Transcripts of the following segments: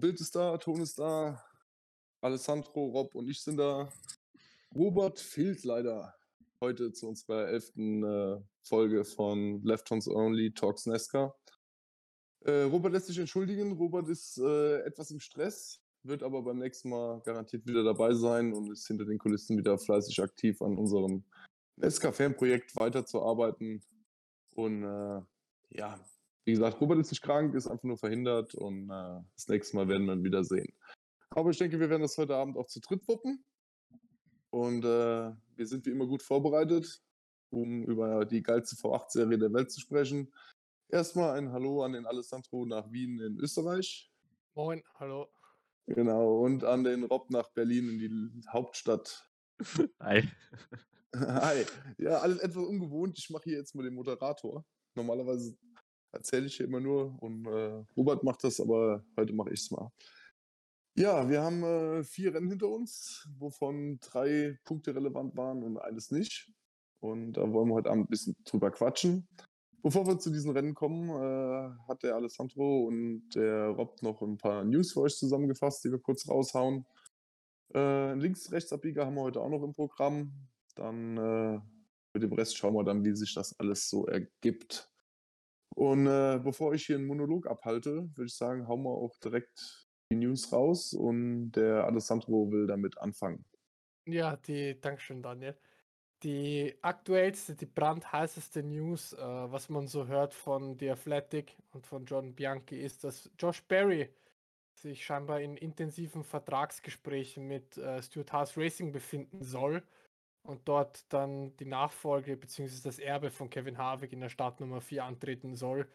Bild ist da, Ton ist da, Alessandro, Rob und ich sind da. Robert fehlt leider heute zu unserer elften äh, Folge von Left Hands Only Talks Nesca. Äh, Robert lässt sich entschuldigen. Robert ist äh, etwas im Stress, wird aber beim nächsten Mal garantiert wieder dabei sein und ist hinter den Kulissen wieder fleißig aktiv an unserem Nesca-Fan-Projekt weiterzuarbeiten. Und äh, ja, wie gesagt, Robert ist nicht krank, ist einfach nur verhindert und äh, das nächste Mal werden wir ihn wieder sehen. Aber ich denke, wir werden das heute Abend auch zu dritt wuppen. Und äh, wir sind wie immer gut vorbereitet, um über die geilste V8-Serie der Welt zu sprechen. Erstmal ein Hallo an den Alessandro nach Wien in Österreich. Moin, hallo. Genau, und an den Rob nach Berlin in die Hauptstadt. Hi. Hi. Ja, alles etwas ungewohnt. Ich mache hier jetzt mal den Moderator. Normalerweise erzähle ich hier immer nur und äh, Robert macht das, aber heute mache ich es mal. Ja, wir haben äh, vier Rennen hinter uns, wovon drei Punkte relevant waren und eines nicht. Und da wollen wir heute Abend ein bisschen drüber quatschen. Bevor wir zu diesen Rennen kommen, äh, hat der Alessandro und der Rob noch ein paar News für euch zusammengefasst, die wir kurz raushauen. Äh, Links-Rechtsabbieger haben wir heute auch noch im Programm. Dann äh, mit dem Rest schauen wir dann, wie sich das alles so ergibt. Und äh, bevor ich hier einen Monolog abhalte, würde ich sagen, hauen wir auch direkt die News raus und der Alessandro will damit anfangen. Ja, die, Dankeschön, Daniel. Die aktuellste, die brandheißeste News, äh, was man so hört von The Athletic und von John Bianchi, ist, dass Josh Berry sich scheinbar in intensiven Vertragsgesprächen mit äh, Stuart House Racing befinden soll und dort dann die Nachfolge bzw. das Erbe von Kevin Harvick in der Startnummer 4 antreten soll.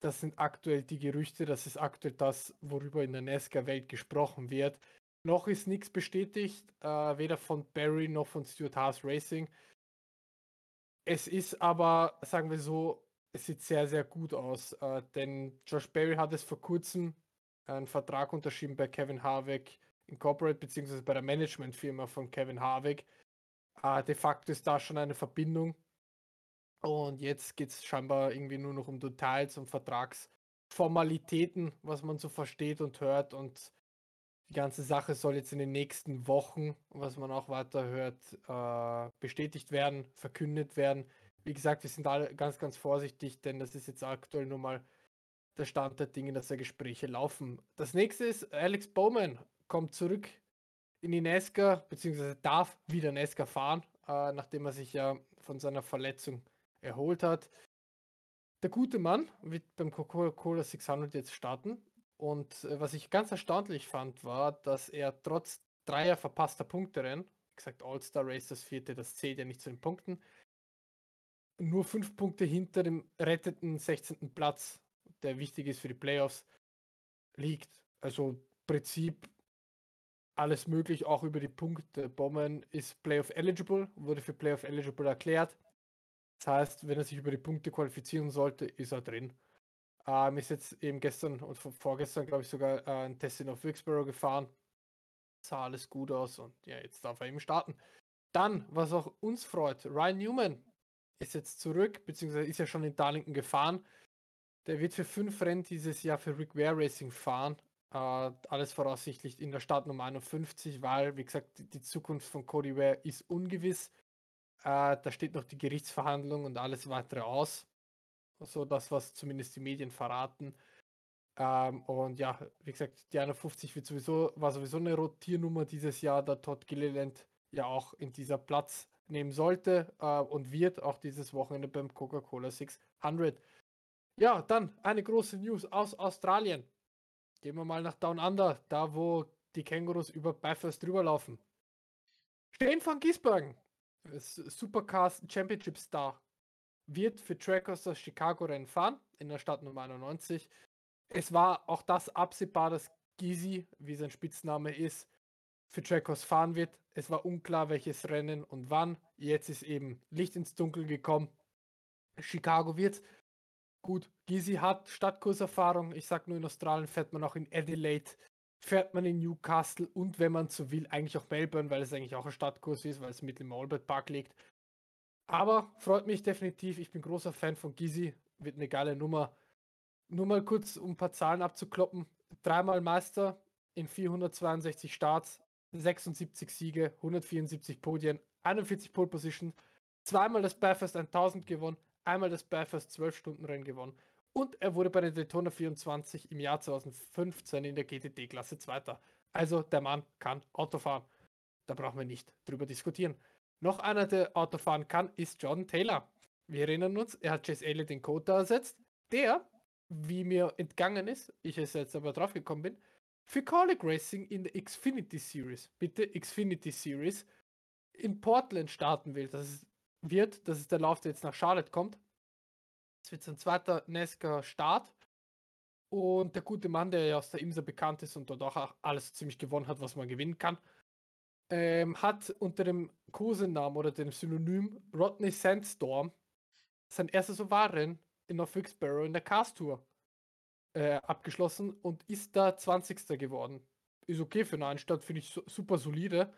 Das sind aktuell die Gerüchte, das ist aktuell das, worüber in der NASCAR-Welt gesprochen wird. Noch ist nichts bestätigt, äh, weder von Barry noch von Stuart Haas Racing. Es ist aber, sagen wir so, es sieht sehr, sehr gut aus, äh, denn Josh Barry hat es vor kurzem einen Vertrag unterschrieben bei Kevin Harvick Incorporate, beziehungsweise bei der Managementfirma von Kevin Harvick. Äh, de facto ist da schon eine Verbindung und jetzt geht es scheinbar irgendwie nur noch um Details und Vertragsformalitäten, was man so versteht und hört. Und die ganze Sache soll jetzt in den nächsten Wochen, was man auch weiter hört, äh, bestätigt werden, verkündet werden. Wie gesagt, wir sind alle ganz, ganz vorsichtig, denn das ist jetzt aktuell nur mal der Stand der Dinge, dass da Gespräche laufen. Das nächste ist, Alex Bowman kommt zurück in die NASCAR, beziehungsweise darf wieder NASCAR fahren, äh, nachdem er sich ja von seiner Verletzung erholt hat. Der gute Mann wird beim Coca-Cola 600 jetzt starten. Und äh, was ich ganz erstaunlich fand, war, dass er trotz dreier verpasster Punkterennen, wie gesagt, All-Star Race, das vierte, das zählt ja nicht zu den Punkten, nur fünf Punkte hinter dem retteten 16. Platz, der wichtig ist für die Playoffs, liegt. Also Prinzip alles möglich, auch über die Punkte. Bomben ist Playoff eligible, wurde für Playoff eligible erklärt. Das heißt, wenn er sich über die Punkte qualifizieren sollte, ist er drin. Ähm, ist jetzt eben gestern und vorgestern, glaube ich, sogar äh, ein Testing auf Wilkesboro gefahren. Sah alles gut aus und ja, jetzt darf er eben starten. Dann, was auch uns freut, Ryan Newman ist jetzt zurück, beziehungsweise ist ja schon in Darlington gefahren. Der wird für fünf Rennen dieses Jahr für Rick Ware Racing fahren. Äh, alles voraussichtlich in der Startnummer 51, weil, wie gesagt, die Zukunft von Cody Ware ist ungewiss. Äh, da steht noch die Gerichtsverhandlung und alles weitere aus. So das, was zumindest die Medien verraten. Ähm, und ja, wie gesagt, die 51 wird sowieso, war sowieso eine Rotiernummer dieses Jahr, da Todd Gilliland ja auch in dieser Platz nehmen sollte äh, und wird auch dieses Wochenende beim Coca-Cola 600. Ja, dann eine große News aus Australien. Gehen wir mal nach Down Under, da wo die Kängurus über Bathurst drüber laufen. Stehen von Giesbergen Supercars Championship Star wird für Trackers das Chicago-Rennen fahren, in der Stadt Nummer 91. Es war auch das absehbar, dass Gizi, wie sein Spitzname ist, für Trackers fahren wird. Es war unklar, welches Rennen und wann. Jetzt ist eben Licht ins Dunkel gekommen. Chicago wird. Gut, Gizi hat Stadtkurserfahrung. Ich sag nur, in Australien fährt man auch in Adelaide fährt man in Newcastle und wenn man so will, eigentlich auch Melbourne, weil es eigentlich auch ein Stadtkurs ist, weil es mitten im Albert Park liegt. Aber freut mich definitiv. Ich bin großer Fan von Gizi. Wird eine geile Nummer. Nur mal kurz, um ein paar Zahlen abzukloppen. Dreimal Meister in 462 Starts, 76 Siege, 174 Podien, 41 Pole Position, zweimal das Bathurst 1000 gewonnen, einmal das Bathurst 12-Stunden-Rennen gewonnen und er wurde bei den Daytona 24 im Jahr 2015 in der GTD-Klasse Zweiter. Also der Mann kann Auto fahren. Da brauchen wir nicht drüber diskutieren. Noch einer, der Auto fahren kann, ist Jordan Taylor. Wir erinnern uns, er hat Chase Elliott den Code ersetzt, der, wie mir entgangen ist, ich es jetzt aber drauf gekommen bin, für Colic Racing in der Xfinity Series, bitte Xfinity Series, in Portland starten will. Das ist, wird, das ist der Lauf, der jetzt nach Charlotte kommt. Es wird sein zweiter NASCAR-Start. Und der gute Mann, der ja aus der IMSA bekannt ist und dort auch alles ziemlich gewonnen hat, was man gewinnen kann, ähm, hat unter dem Kosenamen oder dem Synonym Rodney Sandstorm sein erstes Ovaren in North Wilkesboro in der Cars Tour äh, abgeschlossen und ist da 20. geworden. Ist okay für eine Anstalt, finde ich su super solide.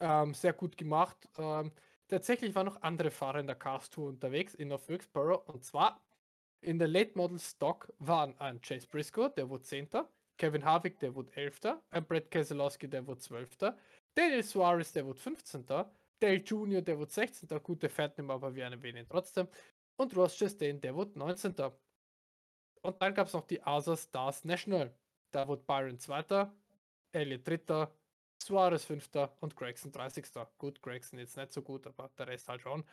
Ähm, sehr gut gemacht. Ähm, tatsächlich waren noch andere Fahrer in der Cars Tour unterwegs in North Wilkesboro und zwar in der Late Model Stock waren ein Chase Briscoe, der wurde 10. Kevin Harvick, der wurde 11. Ein Brett Keselowski, der wurde 12. Daniel Suarez, der wurde 15. Dale Jr., der wurde 16. Gut, der aber wir erwähnen ihn trotzdem. Und Ross Chastain, der wurde 19. Und dann gab es noch die ASA Stars National. Da wurde Byron 2., Elliott 3., Suarez 5. und Gregson 30. Gut, Gregson jetzt nicht so gut, aber der Rest halt schon.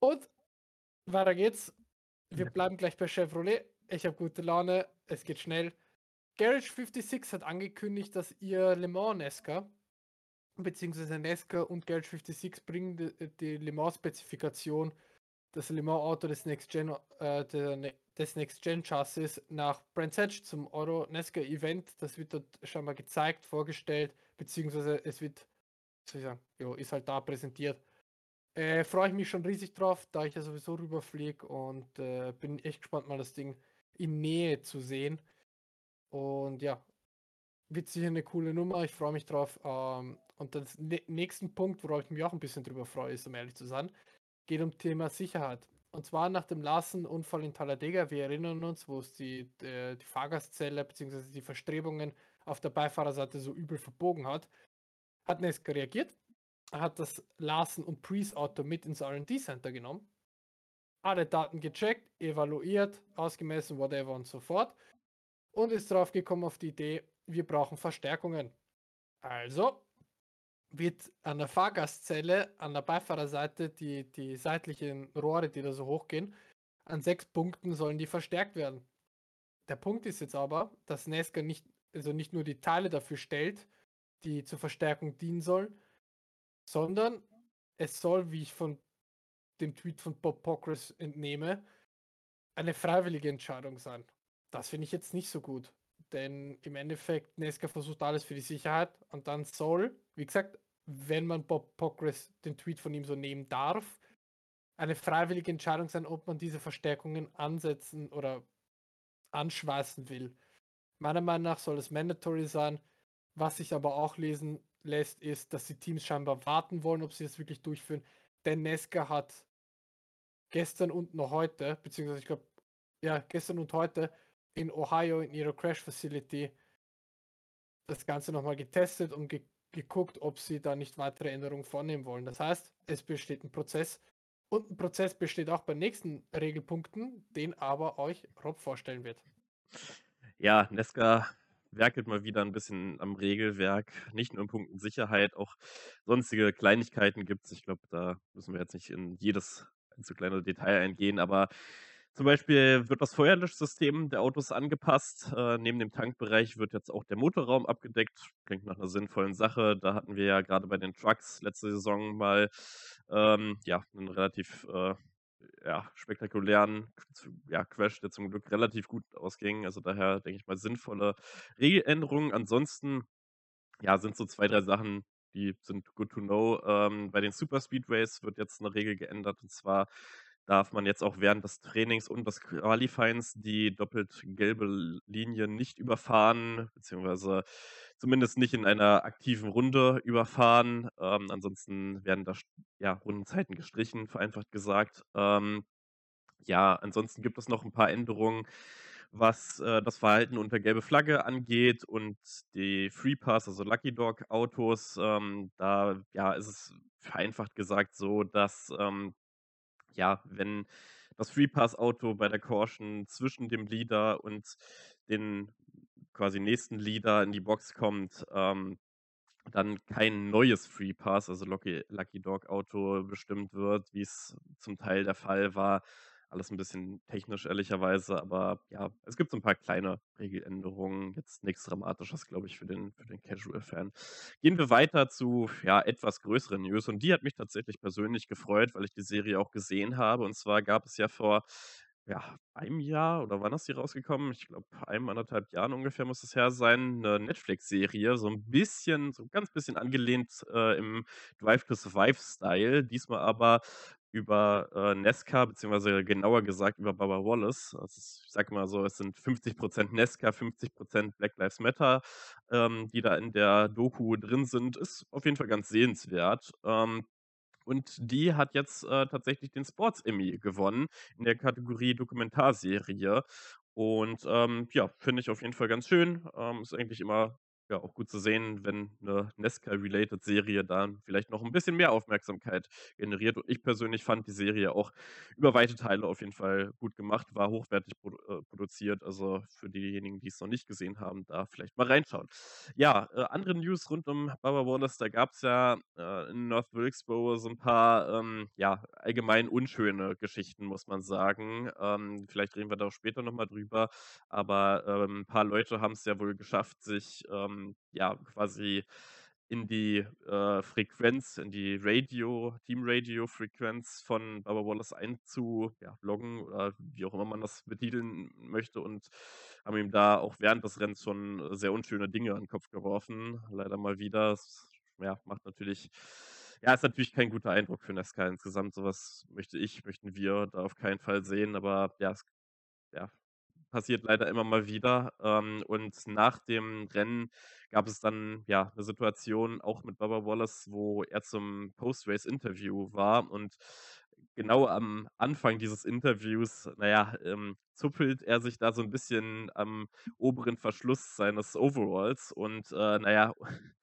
Und weiter geht's. Wir bleiben gleich bei Chevrolet. Ich habe gute Laune. Es geht schnell. Garage 56 hat angekündigt, dass ihr Le Mans Nesca beziehungsweise Nesca und Garage 56 bringen die, die Le Mans Spezifikation, das Le Mans Auto des Next Gen, äh, der, ne, des Next Gen Chassis nach Brands Hatch zum Euro Nesca Event. Das wird dort schon mal gezeigt, vorgestellt, beziehungsweise es wird, soll ich sagen, jo, ist halt da präsentiert. Äh, Freue ich mich schon riesig drauf, da ich ja sowieso rüberfliege und äh, bin echt gespannt, mal das Ding in Nähe zu sehen. Und ja, wird sicher eine coole Nummer, ich freue mich drauf. Ähm, und der nächsten Punkt, worauf ich mich auch ein bisschen drüber freue, ist, um ehrlich zu sein, geht um Thema Sicherheit. Und zwar nach dem Larsen-Unfall in Talladega, wir erinnern uns, wo es die, die, die Fahrgastzelle bzw. die Verstrebungen auf der Beifahrerseite so übel verbogen hat, hat Nesca reagiert hat das Larsen und Priest Auto mit ins RD Center genommen, alle Daten gecheckt, evaluiert, ausgemessen, whatever und so fort und ist drauf gekommen auf die Idee, wir brauchen Verstärkungen. Also wird an der Fahrgastzelle, an der Beifahrerseite, die, die seitlichen Rohre, die da so hochgehen, an sechs Punkten sollen die verstärkt werden. Der Punkt ist jetzt aber, dass Nesca nicht, also nicht nur die Teile dafür stellt, die zur Verstärkung dienen sollen, sondern es soll, wie ich von dem Tweet von Bob Pockrass entnehme, eine freiwillige Entscheidung sein. Das finde ich jetzt nicht so gut. Denn im Endeffekt, Nesca versucht alles für die Sicherheit und dann soll, wie gesagt, wenn man Bob Pockrass den Tweet von ihm so nehmen darf, eine freiwillige Entscheidung sein, ob man diese Verstärkungen ansetzen oder anschweißen will. Meiner Meinung nach soll es mandatory sein. Was ich aber auch lesen lässt, ist, dass die Teams scheinbar warten wollen, ob sie das wirklich durchführen. Denn Nesca hat gestern und noch heute, beziehungsweise ich glaube, ja, gestern und heute in Ohio in ihrer Crash Facility das Ganze nochmal getestet und ge geguckt, ob sie da nicht weitere Änderungen vornehmen wollen. Das heißt, es besteht ein Prozess und ein Prozess besteht auch bei nächsten Regelpunkten, den aber euch Rob vorstellen wird. Ja, Nesca werkelt mal wieder ein bisschen am Regelwerk, nicht nur in Punkten Sicherheit, auch sonstige Kleinigkeiten gibt es. Ich glaube, da müssen wir jetzt nicht in jedes zu kleine Detail eingehen, aber zum Beispiel wird das Feuerlöschsystem der Autos angepasst. Äh, neben dem Tankbereich wird jetzt auch der Motorraum abgedeckt. Klingt nach einer sinnvollen Sache. Da hatten wir ja gerade bei den Trucks letzte Saison mal ähm, ja, einen relativ äh, ja, spektakulären ja, Crash, der zum Glück relativ gut ausging. Also daher denke ich mal sinnvolle Regeländerungen. Ansonsten ja, sind so zwei, drei Sachen, die sind good to know. Ähm, bei den Super Speedways wird jetzt eine Regel geändert und zwar darf man jetzt auch während des Trainings und des Qualifyings die doppelt gelbe Linie nicht überfahren, beziehungsweise zumindest nicht in einer aktiven Runde überfahren. Ähm, ansonsten werden da ja, Rundenzeiten gestrichen, vereinfacht gesagt. Ähm, ja, ansonsten gibt es noch ein paar Änderungen, was äh, das Verhalten unter gelbe Flagge angeht und die Free Pass, also Lucky Dog Autos. Ähm, da ja, ist es vereinfacht gesagt so, dass ähm, ja, wenn das Free Pass Auto bei der Caution zwischen dem Leader und den quasi nächsten Leader in die Box kommt, ähm, dann kein neues Free Pass, also Lucky, Lucky Dog Auto bestimmt wird, wie es zum Teil der Fall war. Alles ein bisschen technisch, ehrlicherweise, aber ja, es gibt so ein paar kleine Regeländerungen. Jetzt nichts Dramatisches, glaube ich, für den, für den Casual-Fan. Gehen wir weiter zu ja, etwas größeren News und die hat mich tatsächlich persönlich gefreut, weil ich die Serie auch gesehen habe. Und zwar gab es ja vor ja, einem Jahr oder wann ist die rausgekommen? Ich glaube, einem, anderthalb Jahren ungefähr muss es her sein, eine Netflix-Serie, so ein bisschen, so ganz bisschen angelehnt, äh, im Drive to Survive-Style, diesmal aber über, äh, Nesca, beziehungsweise genauer gesagt über Baba Wallace. Also, ich sage mal so, es sind 50% Nesca, 50% Black Lives Matter, ähm, die da in der Doku drin sind. Ist auf jeden Fall ganz sehenswert. Ähm und die hat jetzt äh, tatsächlich den Sports Emmy gewonnen in der Kategorie Dokumentarserie. Und ähm, ja, finde ich auf jeden Fall ganz schön. Ähm, ist eigentlich immer ja, auch gut zu sehen, wenn eine Nesca-related Serie dann vielleicht noch ein bisschen mehr Aufmerksamkeit generiert. Und ich persönlich fand die Serie auch über weite Teile auf jeden Fall gut gemacht, war hochwertig produ äh, produziert. Also für diejenigen, die es noch nicht gesehen haben, da vielleicht mal reinschauen. Ja, äh, andere News rund um Baba Wallace, da gab es ja äh, in North Wilkesboro so ein paar ähm, ja, allgemein unschöne Geschichten, muss man sagen. Ähm, vielleicht reden wir da auch später nochmal drüber. Aber ähm, ein paar Leute haben es ja wohl geschafft, sich ähm, ähm, ja, quasi in die äh, Frequenz, in die Radio, Team-Radio-Frequenz von Baba Wallace einzuloggen oder wie auch immer man das betiteln möchte und haben ihm da auch während des Rennens schon sehr unschöne Dinge an den Kopf geworfen. Leider mal wieder. Das, ja, macht natürlich, ja, ist natürlich kein guter Eindruck für Nesca insgesamt. Sowas möchte ich, möchten wir da auf keinen Fall sehen, aber ja, es, ja, passiert leider immer mal wieder. Ähm, und nach dem Rennen gab es dann ja eine Situation auch mit Baba Wallace, wo er zum Post-Race-Interview war und genau am Anfang dieses Interviews, naja, ähm, zuppelt er sich da so ein bisschen am oberen Verschluss seines Overalls und, äh, na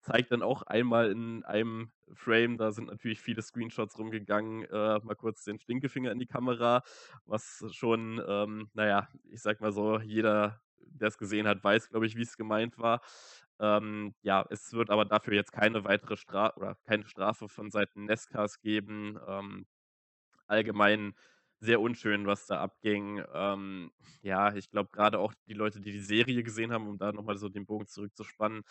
zeigt dann auch einmal in einem Frame, da sind natürlich viele Screenshots rumgegangen, äh, mal kurz den Stinkefinger in die Kamera, was schon, ähm, na ich sag mal so, jeder, der es gesehen hat, weiß, glaube ich, wie es gemeint war. Ähm, ja, es wird aber dafür jetzt keine weitere Strafe oder keine Strafe von Seiten Nescas geben. Ähm, allgemein sehr unschön, was da abging. Ähm, ja, ich glaube gerade auch die Leute, die die Serie gesehen haben, um da nochmal so den Bogen zurückzuspannen.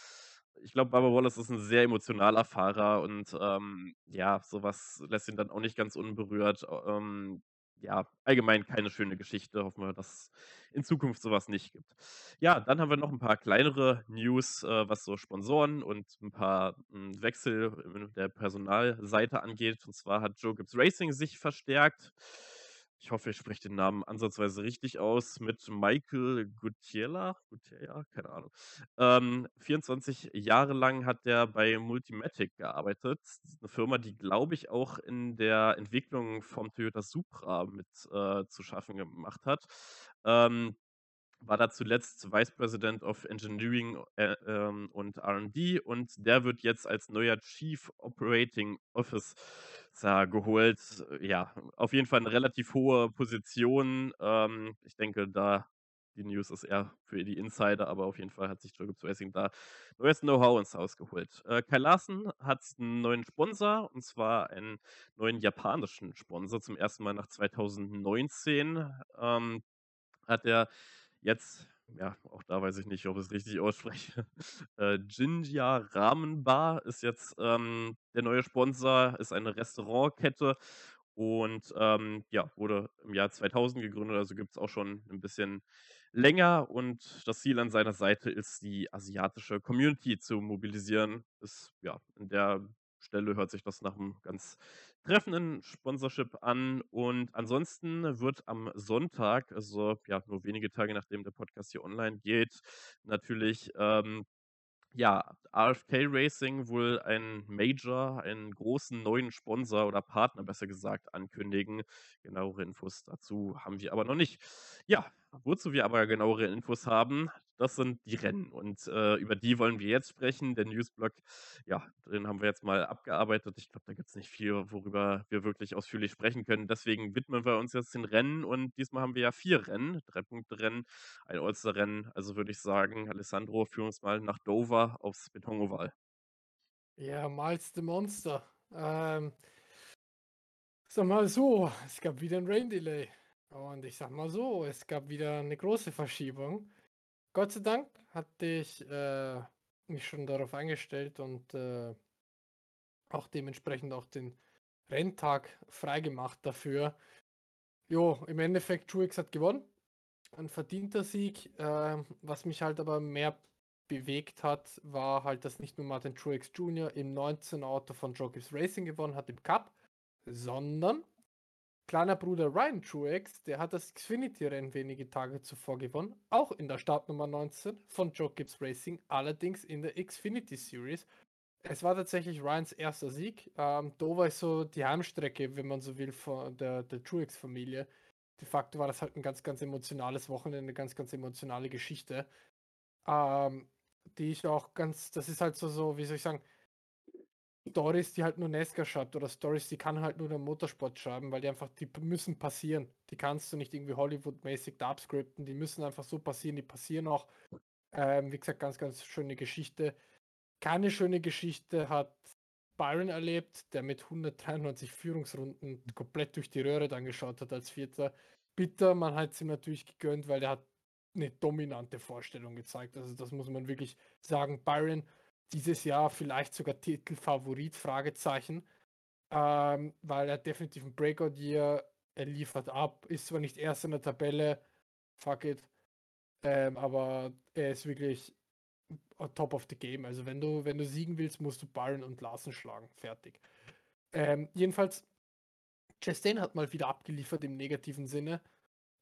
Ich glaube, Barbara Wallace ist ein sehr emotionaler Fahrer und ähm, ja, sowas lässt ihn dann auch nicht ganz unberührt. Ähm, ja, allgemein keine schöne Geschichte. Hoffen wir, dass in Zukunft sowas nicht gibt. Ja, dann haben wir noch ein paar kleinere News, äh, was so Sponsoren und ein paar hm, Wechsel in der Personalseite angeht. Und zwar hat Joe Gibbs Racing sich verstärkt ich hoffe, ich spreche den Namen ansatzweise richtig aus, mit Michael Gutierla, Gutierla, keine Ahnung. Ähm, 24 Jahre lang hat der bei Multimatic gearbeitet. Eine Firma, die, glaube ich, auch in der Entwicklung vom Toyota Supra mit äh, zu schaffen gemacht hat. Ähm, war da zuletzt Vice President of Engineering äh, ähm, und RD und der wird jetzt als neuer Chief Operating Officer geholt. Ja, auf jeden Fall eine relativ hohe Position. Ähm, ich denke, da die News ist eher für die Insider, aber auf jeden Fall hat sich Jacob Racing da neues Know-how ins Haus geholt. Äh, Kai Larsen hat einen neuen Sponsor und zwar einen neuen japanischen Sponsor zum ersten Mal nach 2019. Ähm, hat er Jetzt, ja, auch da weiß ich nicht, ob ich es richtig ausspreche. Äh, Jinja Ramen Bar ist jetzt ähm, der neue Sponsor, ist eine Restaurantkette und ähm, ja, wurde im Jahr 2000 gegründet, also gibt es auch schon ein bisschen länger. Und das Ziel an seiner Seite ist, die asiatische Community zu mobilisieren. Ist ja in der Stelle hört sich das nach einem ganz treffenden Sponsorship an. Und ansonsten wird am Sonntag, also ja, nur wenige Tage nachdem der Podcast hier online geht, natürlich ähm, ja, AFK Racing wohl ein Major, einen großen neuen Sponsor oder Partner besser gesagt ankündigen. Genauere Infos dazu haben wir aber noch nicht. Ja, wozu wir aber genauere Infos haben, das sind die Rennen und äh, über die wollen wir jetzt sprechen. Der Newsblock, ja, den haben wir jetzt mal abgearbeitet. Ich glaube, da gibt es nicht viel, worüber wir wirklich ausführlich sprechen können. Deswegen widmen wir uns jetzt den Rennen und diesmal haben wir ja vier Rennen, drei Punkte Rennen, ein All-Star-Rennen. Also würde ich sagen, Alessandro, führ uns mal nach Dover aufs Betonoval. Ja, Miles the Monster. Ähm, sag mal so, es gab wieder ein Rain Delay. Und ich sag mal so, es gab wieder eine große Verschiebung. Gott sei Dank hatte ich äh, mich schon darauf eingestellt und äh, auch dementsprechend auch den Renntag freigemacht dafür. Jo, im Endeffekt Truex hat gewonnen. Ein verdienter Sieg. Äh, was mich halt aber mehr bewegt hat, war halt, dass nicht nur Martin Truex Jr. im 19 Auto von Gibbs Racing gewonnen hat im Cup, sondern Kleiner Bruder Ryan Truex, der hat das Xfinity-Rennen wenige Tage zuvor gewonnen, auch in der Startnummer 19 von Joe Gibbs Racing, allerdings in der Xfinity Series. Es war tatsächlich Ryans erster Sieg. Ähm, Dover ist so die Heimstrecke, wenn man so will, von der, der Truex-Familie. De facto war das halt ein ganz, ganz emotionales Wochenende, eine ganz, ganz emotionale Geschichte. Ähm, die ich auch ganz, das ist halt so, so, wie soll ich sagen, Stories, die halt nur Nesca schreibt oder Stories, die kann halt nur der Motorsport schreiben, weil die einfach, die müssen passieren. Die kannst du nicht irgendwie Hollywood-mäßig da die müssen einfach so passieren, die passieren auch. Ähm, wie gesagt, ganz, ganz schöne Geschichte. Keine schöne Geschichte hat Byron erlebt, der mit 193 Führungsrunden komplett durch die Röhre dann geschaut hat als Vierter. Bitter, man hat es ihm natürlich gegönnt, weil der hat eine dominante Vorstellung gezeigt. Also das muss man wirklich sagen. Byron dieses Jahr vielleicht sogar Titelfavorit, Fragezeichen, ähm, weil er definitiv ein Breakout-Year, er liefert ab, ist zwar nicht erst in der Tabelle, fuck it, ähm, aber er ist wirklich top of the game. Also wenn du, wenn du siegen willst, musst du Byron und Larsen schlagen. Fertig. Ähm, jedenfalls, Chastain hat mal wieder abgeliefert im negativen Sinne.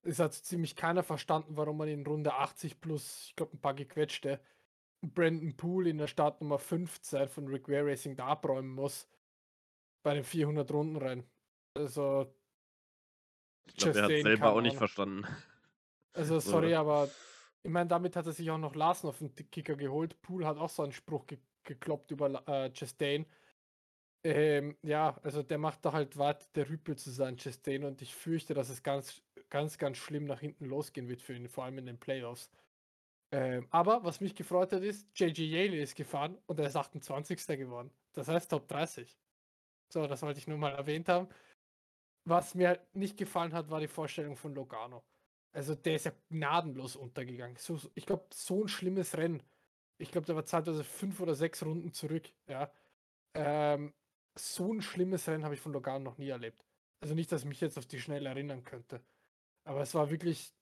Es hat ziemlich keiner verstanden, warum man in Runde 80 plus, ich glaube, ein paar gequetschte Brandon Poole in der Startnummer 15 von Rick Ware Racing da abräumen muss bei den 400 Runden rein. Also ich glaube, er hat selber auch nicht verstanden. Also sorry, so. aber ich meine, damit hat er sich auch noch Larsen auf den Kicker geholt. Poole hat auch so einen Spruch ge gekloppt über äh, Chastain. Ähm, ja, also der macht da halt weit der Rüpel zu sein, Chastain, und ich fürchte, dass es ganz, ganz, ganz schlimm nach hinten losgehen wird für ihn, vor allem in den Playoffs. Ähm, aber was mich gefreut hat, ist, JJ Yale ist gefahren und er ist 28. geworden. Das heißt Top 30. So, das wollte ich nur mal erwähnt haben. Was mir nicht gefallen hat, war die Vorstellung von Logano. Also der ist ja gnadenlos untergegangen. So, ich glaube, so ein schlimmes Rennen. Ich glaube, der war zeitweise fünf oder sechs Runden zurück. Ja. Ähm, so ein schlimmes Rennen habe ich von Logano noch nie erlebt. Also nicht, dass ich mich jetzt auf die schnell erinnern könnte. Aber es war wirklich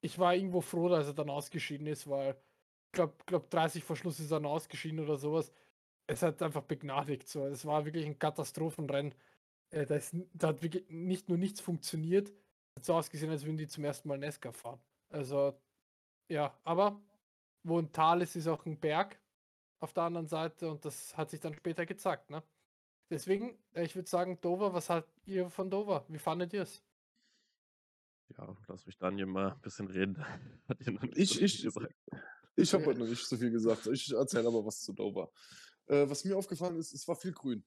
ich war irgendwo froh, dass er dann ausgeschieden ist, weil ich glaube, glaub 30 vor Schluss ist er dann ausgeschieden oder sowas. Es hat einfach begnadigt. So. Es war wirklich ein Katastrophenrennen. Äh, da, ist, da hat wirklich nicht nur nichts funktioniert, hat so ausgesehen, als würden die zum ersten Mal Nesca fahren. Also, ja, aber wo ein Tal ist, ist auch ein Berg auf der anderen Seite und das hat sich dann später gezeigt. Ne? Deswegen, äh, ich würde sagen, Dover, was habt ihr von Dover? Wie fandet ihr es? Ja, lass mich Daniel mal ein bisschen reden. Hat ich, ich, ich habe heute noch nicht so viel gesagt. Ich erzähle aber was zu Dover. Äh, was mir aufgefallen ist, es war viel grün.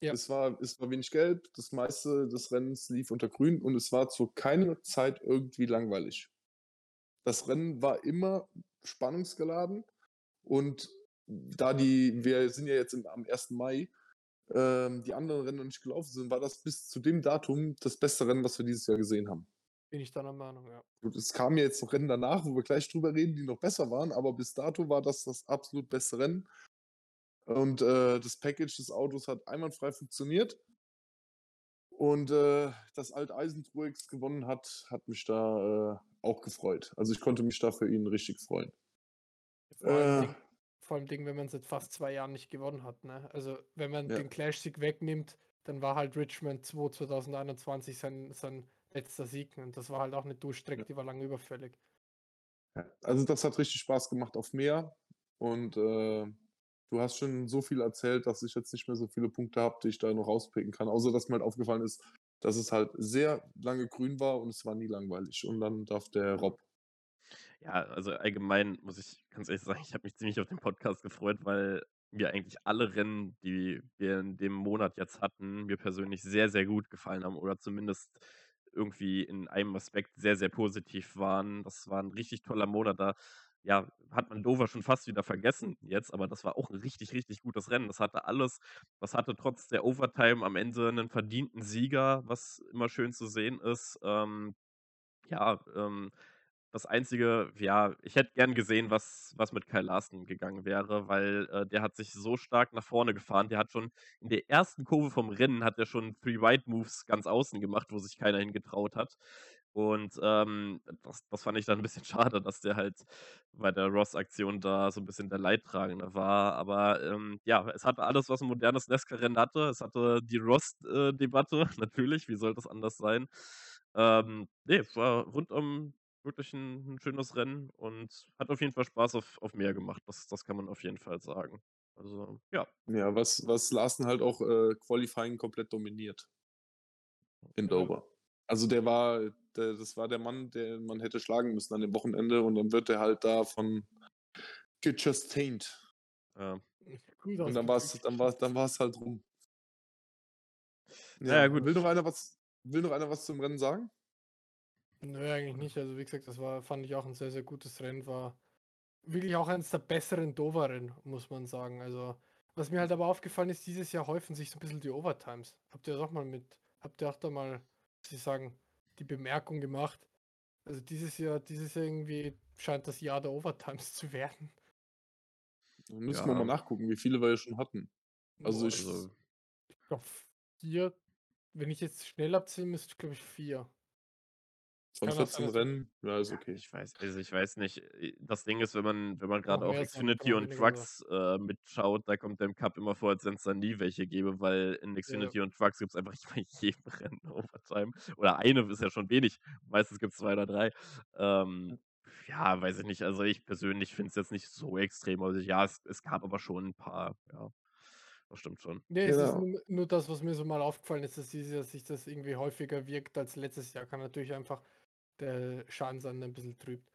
Ja. Es, war, es war wenig gelb, das meiste des Rennens lief unter grün und es war zu keiner Zeit irgendwie langweilig. Das Rennen war immer spannungsgeladen und da die, wir sind ja jetzt im, am 1. Mai, ähm, die anderen Rennen noch nicht gelaufen sind, war das bis zu dem Datum das beste Rennen, was wir dieses Jahr gesehen haben. Bin ich deiner Meinung, ja. Gut, es kamen ja jetzt noch Rennen danach, wo wir gleich drüber reden, die noch besser waren, aber bis dato war das das absolut beste Rennen. Und äh, das Package des Autos hat einwandfrei funktioniert. Und äh, dass Alteisen Truex gewonnen hat, hat mich da äh, auch gefreut. Also ich konnte mich da für ihn richtig freuen. Vor allem, äh, Ding, vor allem Ding, wenn man seit fast zwei Jahren nicht gewonnen hat. Ne? Also wenn man ja. den Clash-Sieg wegnimmt, dann war halt Richmond 2 2021 sein, sein letzter Sieg. Und das war halt auch eine Durchstrecke, die war lange überfällig. Also das hat richtig Spaß gemacht auf Meer. Und äh, du hast schon so viel erzählt, dass ich jetzt nicht mehr so viele Punkte habe, die ich da noch rauspicken kann. Außer, dass mir halt aufgefallen ist, dass es halt sehr lange grün war und es war nie langweilig. Und dann darf der Rob. Ja, also allgemein muss ich ganz ehrlich sagen, ich habe mich ziemlich auf den Podcast gefreut, weil mir eigentlich alle Rennen, die wir in dem Monat jetzt hatten, mir persönlich sehr, sehr gut gefallen haben oder zumindest irgendwie in einem Aspekt sehr, sehr positiv waren. Das war ein richtig toller Monat. Da ja, hat man Dover schon fast wieder vergessen jetzt, aber das war auch ein richtig, richtig gutes Rennen. Das hatte alles, das hatte trotz der Overtime am Ende einen verdienten Sieger, was immer schön zu sehen ist. Ähm, ja, ähm, das Einzige, ja, ich hätte gern gesehen, was, was mit Kyle Larson gegangen wäre, weil äh, der hat sich so stark nach vorne gefahren. Der hat schon in der ersten Kurve vom Rennen hat er schon Three White Moves ganz außen gemacht, wo sich keiner hingetraut hat. Und ähm, das, das fand ich dann ein bisschen schade, dass der halt bei der Ross-Aktion da so ein bisschen der Leidtragende war. Aber ähm, ja, es hatte alles, was ein modernes Nesca-Rennen hatte. Es hatte die Rost-Debatte, natürlich, wie soll das anders sein? Ähm, nee, war rundum wirklich ein, ein schönes Rennen und hat auf jeden Fall Spaß auf, auf mehr gemacht. Das, das kann man auf jeden Fall sagen. Also, ja. Ja, was, was Larsen halt auch äh, Qualifying komplett dominiert. In Dover. Also der war, der, das war der Mann, der man hätte schlagen müssen an dem Wochenende und dann wird er halt da von gechustained. Ja. Und dann war es dann war's, dann war's halt rum. Ja, ja, gut. Will noch einer was, will noch einer was zum Rennen sagen? Nö, eigentlich nicht. Also wie gesagt, das war, fand ich auch ein sehr, sehr gutes Rennen. War wirklich auch eines der besseren Dover-Rennen, muss man sagen. Also, was mir halt aber aufgefallen ist, dieses Jahr häufen sich so ein bisschen die Overtimes. Habt ihr das auch mal mit, habt ihr auch da mal, Sie sagen, die Bemerkung gemacht? Also dieses Jahr, dieses Jahr irgendwie scheint das Jahr der Overtimes zu werden. Da müssen ja. wir mal nachgucken, wie viele wir ja schon hatten. Also, ich, also, ich glaube vier, wenn ich jetzt schnell abzähle, müsste ich glaube ich vier. Von 14 Rennen? Ja, ist okay. Ich weiß, also ich weiß nicht. Äh, das Ding ist, wenn man, wenn man gerade auch Xfinity und Trucks äh, mitschaut, da kommt der im Cup immer vor, als wenn es da nie welche gäbe, weil in Xfinity ja. und Trucks gibt es einfach nicht bei jedem Rennen Overtime. Oder eine ist ja schon wenig. Meistens gibt es zwei oder drei. Ähm, ja, weiß ich nicht. Also ich persönlich finde es jetzt nicht so extrem. Also ja, es, es gab aber schon ein paar, ja. Das stimmt schon. Nee, genau. es ist nur, nur, das, was mir so mal aufgefallen ist, dass dieses Jahr sich das irgendwie häufiger wirkt als letztes Jahr. Kann natürlich einfach der Schadensander ein bisschen trübt.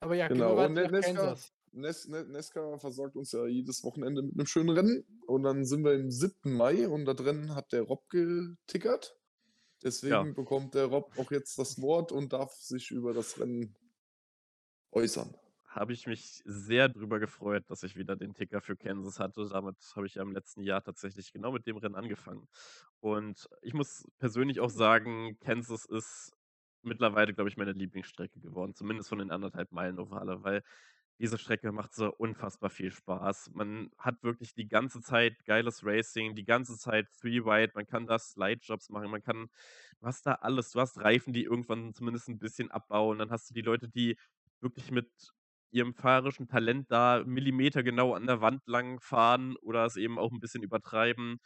Aber ja, genau. Und Nesca, Nes, Nesca versorgt uns ja jedes Wochenende mit einem schönen Rennen. Und dann sind wir im 7. Mai und da drin hat der Rob getickert. Deswegen ja. bekommt der Rob auch jetzt das Wort und darf sich über das Rennen äußern. Habe ich mich sehr drüber gefreut, dass ich wieder den Ticker für Kansas hatte. Damit habe ich ja im letzten Jahr tatsächlich genau mit dem Rennen angefangen. Und ich muss persönlich auch sagen, Kansas ist mittlerweile, glaube ich, meine Lieblingsstrecke geworden, zumindest von den anderthalb Meilen Ovale, weil diese Strecke macht so unfassbar viel Spaß. Man hat wirklich die ganze Zeit geiles Racing, die ganze Zeit Three Wide, man kann da Slide-Jobs machen, man kann, du hast da alles, du hast Reifen, die irgendwann zumindest ein bisschen abbauen, dann hast du die Leute, die wirklich mit ihrem fahrerischen Talent da Millimeter genau an der Wand lang fahren oder es eben auch ein bisschen übertreiben.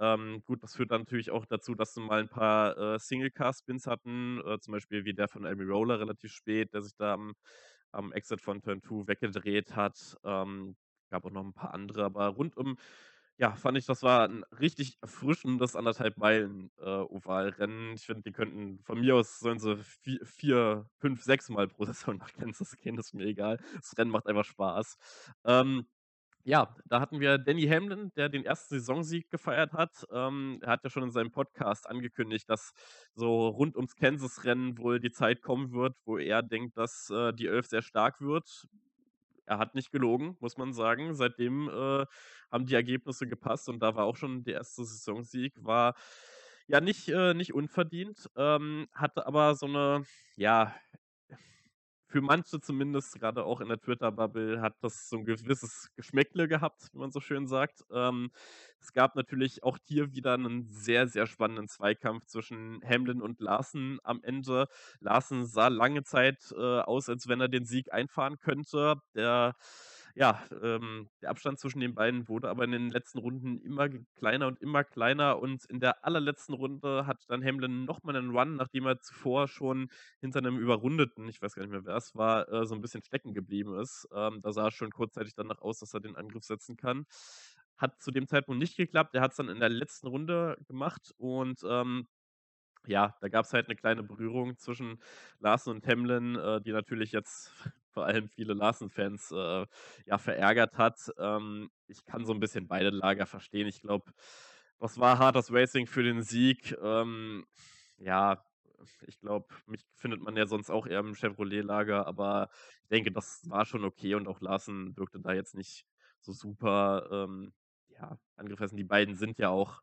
Ähm, gut, das führt dann natürlich auch dazu, dass sie mal ein paar äh, Single-Car-Spins hatten, äh, zum Beispiel wie der von Amy Roller relativ spät, der sich da am, am Exit von Turn 2 weggedreht hat. Ähm, gab auch noch ein paar andere, aber rundum, ja, fand ich, das war ein richtig erfrischendes anderthalb Meilen äh, Ovalrennen. Ich finde, die könnten von mir aus sollen sie vier, vier, fünf, sechs Mal pro Saison nach Kansas gehen, das ist mir egal. Das Rennen macht einfach Spaß. Ähm, ja, da hatten wir Danny Hamlin, der den ersten Saisonsieg gefeiert hat. Ähm, er hat ja schon in seinem Podcast angekündigt, dass so rund ums Kansas-Rennen wohl die Zeit kommen wird, wo er denkt, dass äh, die Elf sehr stark wird. Er hat nicht gelogen, muss man sagen. Seitdem äh, haben die Ergebnisse gepasst und da war auch schon der erste Saisonsieg. War ja nicht, äh, nicht unverdient, ähm, hatte aber so eine, ja, für manche zumindest, gerade auch in der Twitter-Bubble, hat das so ein gewisses Geschmäckle gehabt, wie man so schön sagt. Ähm, es gab natürlich auch hier wieder einen sehr, sehr spannenden Zweikampf zwischen Hamlin und Larsen am Ende. Larsen sah lange Zeit äh, aus, als wenn er den Sieg einfahren könnte. Der ja, ähm, der Abstand zwischen den beiden wurde aber in den letzten Runden immer kleiner und immer kleiner und in der allerletzten Runde hat dann Hamlin nochmal einen Run, nachdem er zuvor schon hinter einem Überrundeten, ich weiß gar nicht mehr, wer es war, äh, so ein bisschen stecken geblieben ist. Ähm, da sah es schon kurzzeitig danach aus, dass er den Angriff setzen kann. Hat zu dem Zeitpunkt nicht geklappt. Er hat es dann in der letzten Runde gemacht und ähm, ja, da gab es halt eine kleine Berührung zwischen Larsen und Hamlin, äh, die natürlich jetzt vor allem viele Larsen-Fans äh, ja, verärgert hat. Ähm, ich kann so ein bisschen beide Lager verstehen. Ich glaube, das war hartes Racing für den Sieg. Ähm, ja, ich glaube, mich findet man ja sonst auch eher im Chevrolet-Lager, aber ich denke, das war schon okay und auch Larsen wirkte da jetzt nicht so super ähm, ja, angefressen. Die beiden sind ja auch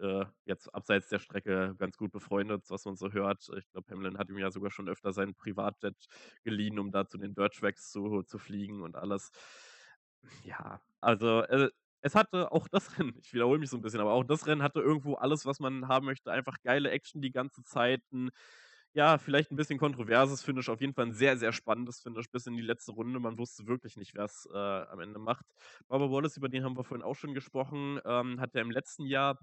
äh, jetzt abseits der Strecke ganz gut befreundet, was man so hört. Ich glaube, Hamlin hat ihm ja sogar schon öfter seinen Privatjet geliehen, um da zu den Dirt Tracks zu, zu fliegen und alles. Ja, also äh, es hatte auch das Rennen, ich wiederhole mich so ein bisschen, aber auch das Rennen hatte irgendwo alles, was man haben möchte. Einfach geile Action die ganze Zeit. Ein, ja, vielleicht ein bisschen kontroverses Finish, auf jeden Fall ein sehr, sehr spannendes Finish bis in die letzte Runde. Man wusste wirklich nicht, wer es äh, am Ende macht. Barbara Wallace, über den haben wir vorhin auch schon gesprochen, ähm, hat ja im letzten Jahr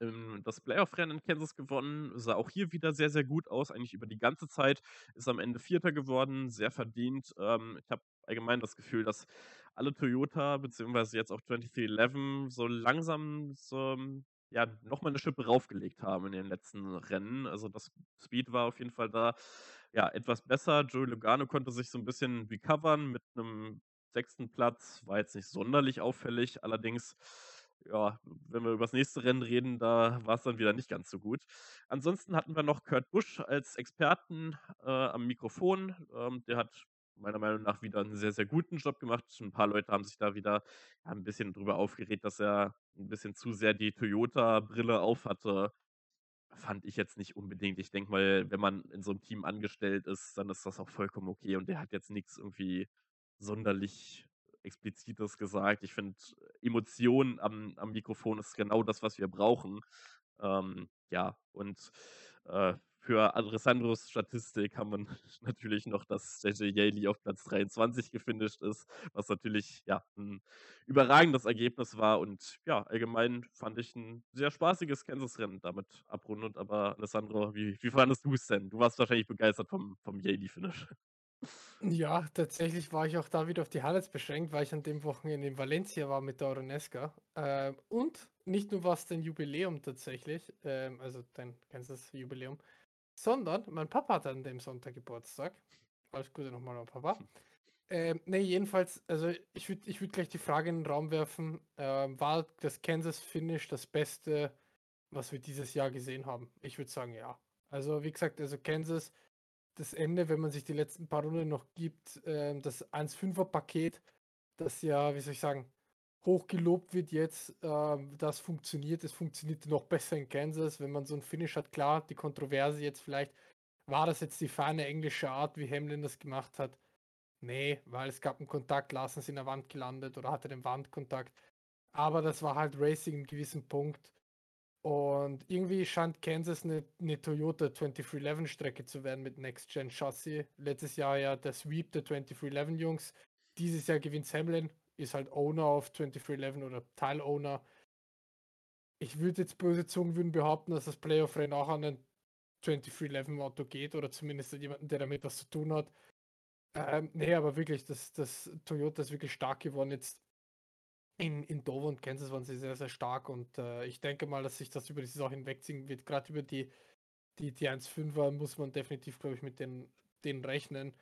ähm, das Playoff-Rennen in Kansas gewonnen, sah auch hier wieder sehr, sehr gut aus, eigentlich über die ganze Zeit, ist am Ende Vierter geworden, sehr verdient. Ähm, ich habe allgemein das Gefühl, dass alle Toyota, beziehungsweise jetzt auch 2311, so langsam so, ja, nochmal eine Schippe raufgelegt haben in den letzten Rennen. Also das Speed war auf jeden Fall da, ja, etwas besser. Joey Logano konnte sich so ein bisschen recovern mit einem sechsten Platz, war jetzt nicht sonderlich auffällig, allerdings ja, wenn wir über das nächste Rennen reden, da war es dann wieder nicht ganz so gut. Ansonsten hatten wir noch Kurt Busch als Experten äh, am Mikrofon. Ähm, der hat meiner Meinung nach wieder einen sehr, sehr guten Job gemacht. Ein paar Leute haben sich da wieder ja, ein bisschen drüber aufgeregt, dass er ein bisschen zu sehr die Toyota-Brille aufhatte. Fand ich jetzt nicht unbedingt. Ich denke mal, wenn man in so einem Team angestellt ist, dann ist das auch vollkommen okay. Und der hat jetzt nichts irgendwie sonderlich explizites gesagt. Ich finde, Emotionen am, am Mikrofon ist genau das, was wir brauchen. Ähm, ja, und äh, für Alessandros Statistik haben wir natürlich noch, dass JJ Yaley auf Platz 23 gefinisht ist, was natürlich ja ein überragendes Ergebnis war. Und ja, allgemein fand ich ein sehr spaßiges Kansas-Rennen damit abrundet. Aber Alessandro, wie, wie fandest du es denn? Du warst wahrscheinlich begeistert vom, vom Yaley-Finish. Ja, tatsächlich war ich auch da wieder auf die Highlights beschränkt, weil ich an dem Wochenende in Valencia war mit der Oronesca. Ähm, und nicht nur war es dein Jubiläum tatsächlich, ähm, also dein ganzes Jubiläum, sondern mein Papa hat an dem Sonntag Geburtstag. Alles Gute nochmal an Papa. Ähm, ne, jedenfalls, also ich würde ich würd gleich die Frage in den Raum werfen, ähm, war das Kansas Finish das Beste, was wir dieses Jahr gesehen haben? Ich würde sagen, ja. Also wie gesagt, also Kansas das Ende, wenn man sich die letzten paar Runden noch gibt, äh, das 1-5er-Paket, das ja, wie soll ich sagen, hochgelobt wird jetzt, äh, das funktioniert. Es funktioniert noch besser in Kansas, wenn man so ein Finish hat. Klar, die Kontroverse jetzt vielleicht, war das jetzt die feine englische Art, wie Hamlin das gemacht hat? Nee, weil es gab einen Kontakt, Larsen ist in der Wand gelandet oder hatte den Wandkontakt. Aber das war halt Racing im gewissen Punkt. Und irgendwie scheint Kansas eine, eine Toyota 2311 Strecke zu werden mit Next Gen Chassis. Letztes Jahr ja der Sweep der 2311 Jungs. Dieses Jahr gewinnt Hamlin, ist halt Owner auf 2311 oder Teil-Owner. Ich würde jetzt böse Zungen würden behaupten, dass das Playoff-Rennen auch an den 2311 Auto geht oder zumindest jemanden, der damit was zu tun hat. Ähm, nee, aber wirklich, das, das Toyota ist wirklich stark geworden. Jetzt in, in Dover und Kansas waren sie sehr, sehr stark und äh, ich denke mal, dass sich das über die Saison hinwegziehen wird. Gerade über die, die, die 1-5er muss man definitiv, glaube ich, mit den, denen rechnen.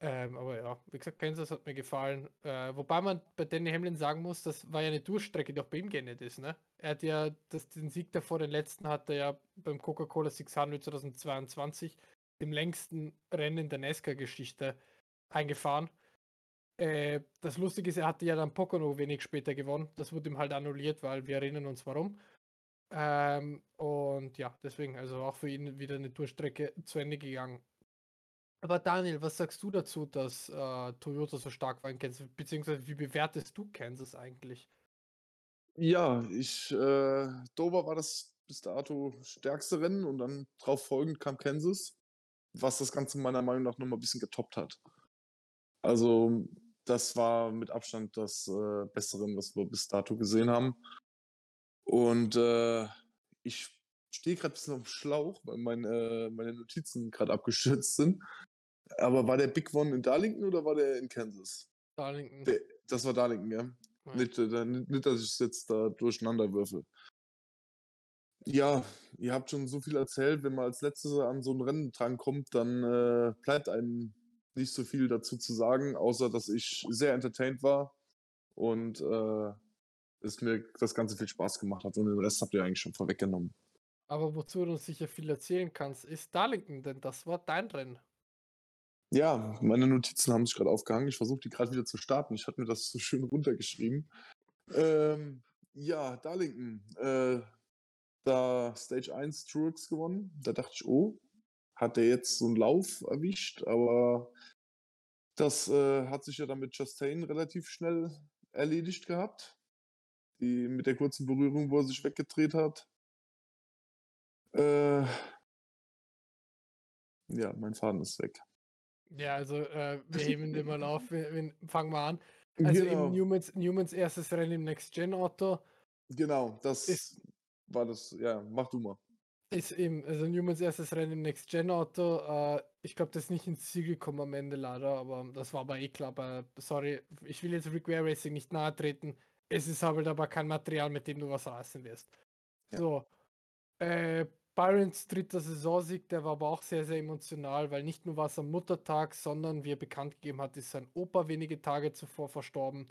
Ähm, aber ja, wie gesagt, Kansas hat mir gefallen. Äh, wobei man bei Danny Hamlin sagen muss, das war ja eine Durchstrecke, die auch bei ihm geendet ist. Ne? Er hat ja das, den Sieg davor, den letzten, hat er ja beim Coca-Cola 600 2022, dem längsten Rennen der NASCAR-Geschichte, eingefahren. Äh, das Lustige ist, er hatte ja dann Pocono wenig später gewonnen. Das wurde ihm halt annulliert, weil wir erinnern uns warum. Ähm, und ja, deswegen, also auch für ihn wieder eine Durchstrecke zu Ende gegangen. Aber Daniel, was sagst du dazu, dass äh, Toyota so stark war in Kansas? Beziehungsweise wie bewertest du Kansas eigentlich? Ja, ich, äh, Dover war das bis dato stärkste Rennen und dann drauf folgend kam Kansas, was das Ganze meiner Meinung nach nochmal ein bisschen getoppt hat. Also das war mit Abstand das äh, Bessere, was wir bis dato gesehen haben. Und äh, ich stehe gerade ein bisschen auf dem Schlauch, weil mein, äh, meine Notizen gerade abgestürzt sind. Aber war der Big One in Darlington oder war der in Kansas? Darlington. Der, das war Darlington, ja. Ja. Nicht, äh, nicht, nicht, dass ich es jetzt da durcheinander würfel. Ja, ihr habt schon so viel erzählt. Wenn man als Letztes an so ein Rennen drankommt, dann äh, bleibt einem nicht so viel dazu zu sagen, außer dass ich sehr entertained war und äh, es mir das Ganze viel Spaß gemacht hat. Und den Rest habt ihr eigentlich schon vorweggenommen. Aber wozu du uns sicher viel erzählen kannst, ist Darlington, denn das war dein Rennen. Ja, meine Notizen haben sich gerade aufgehangen. Ich versuche die gerade wieder zu starten. Ich hatte mir das so schön runtergeschrieben. Ähm, ja, Darlington. Äh, da Stage 1 Truex gewonnen. Da dachte ich, oh, hat der jetzt so einen Lauf erwischt, aber das äh, hat sich ja dann mit Chastain relativ schnell erledigt gehabt. Die, mit der kurzen Berührung, wo er sich weggedreht hat. Äh, ja, mein Faden ist weg. Ja, also äh, wir heben den mal auf. Wir, wir fangen wir an. Also genau, in Newmans, Newmans erstes Rennen im Next-Gen-Auto genau, das ist- war das. Ja, mach du mal. Ist eben, also Newmans erstes Rennen im Next-Gen-Auto. Äh, ich glaube, das ist nicht ins Ziel gekommen am Ende leider, aber das war aber eh klar. Aber sorry, ich will jetzt Rick Ware Racing nicht nahe treten. Es ist halt aber kein Material, mit dem du was reißen wirst. Ja. So. Äh, Byrons dritter Saisonsieg, der war aber auch sehr, sehr emotional, weil nicht nur war es am Muttertag, sondern wie er bekannt gegeben hat, ist sein Opa wenige Tage zuvor verstorben.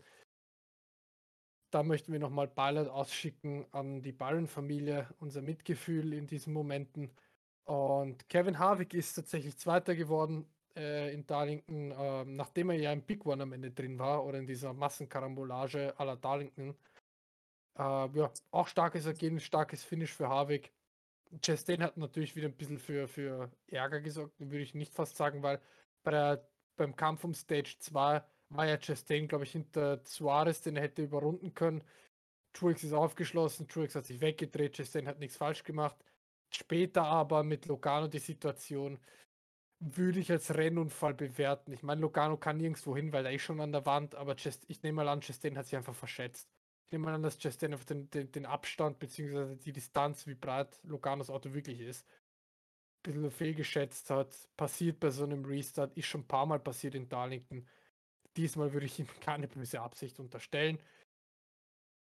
Da möchten wir nochmal Beileid ausschicken an die Byron-Familie, unser Mitgefühl in diesen Momenten. Und Kevin Harvick ist tatsächlich Zweiter geworden äh, in Darlington, ähm, nachdem er ja im Big One am Ende drin war oder in dieser Massenkarambolage la Darlington. Äh, ja, auch starkes Ergebnis, starkes Finish für Harvick. Chastain hat natürlich wieder ein bisschen für, für Ärger gesorgt, würde ich nicht fast sagen, weil bei der, beim Kampf um Stage 2 war ja Chastain, glaube ich, hinter Suarez, den er hätte überrunden können. Truex ist aufgeschlossen, Truex hat sich weggedreht, Chastain hat nichts falsch gemacht. Später aber mit Logano die Situation würde ich als Rennunfall bewerten. Ich meine, Logano kann nirgendwo hin, weil er ist schon an der Wand, aber Chast ich nehme mal an, Chastain hat sich einfach verschätzt. Ich nehme mal an, dass Chastain auf den, den, den Abstand bzw. die Distanz, wie breit Loganos Auto wirklich ist, ein bisschen fehlgeschätzt hat. Passiert bei so einem Restart, ist schon ein paar Mal passiert in Darlington. Diesmal würde ich ihm keine böse Absicht unterstellen.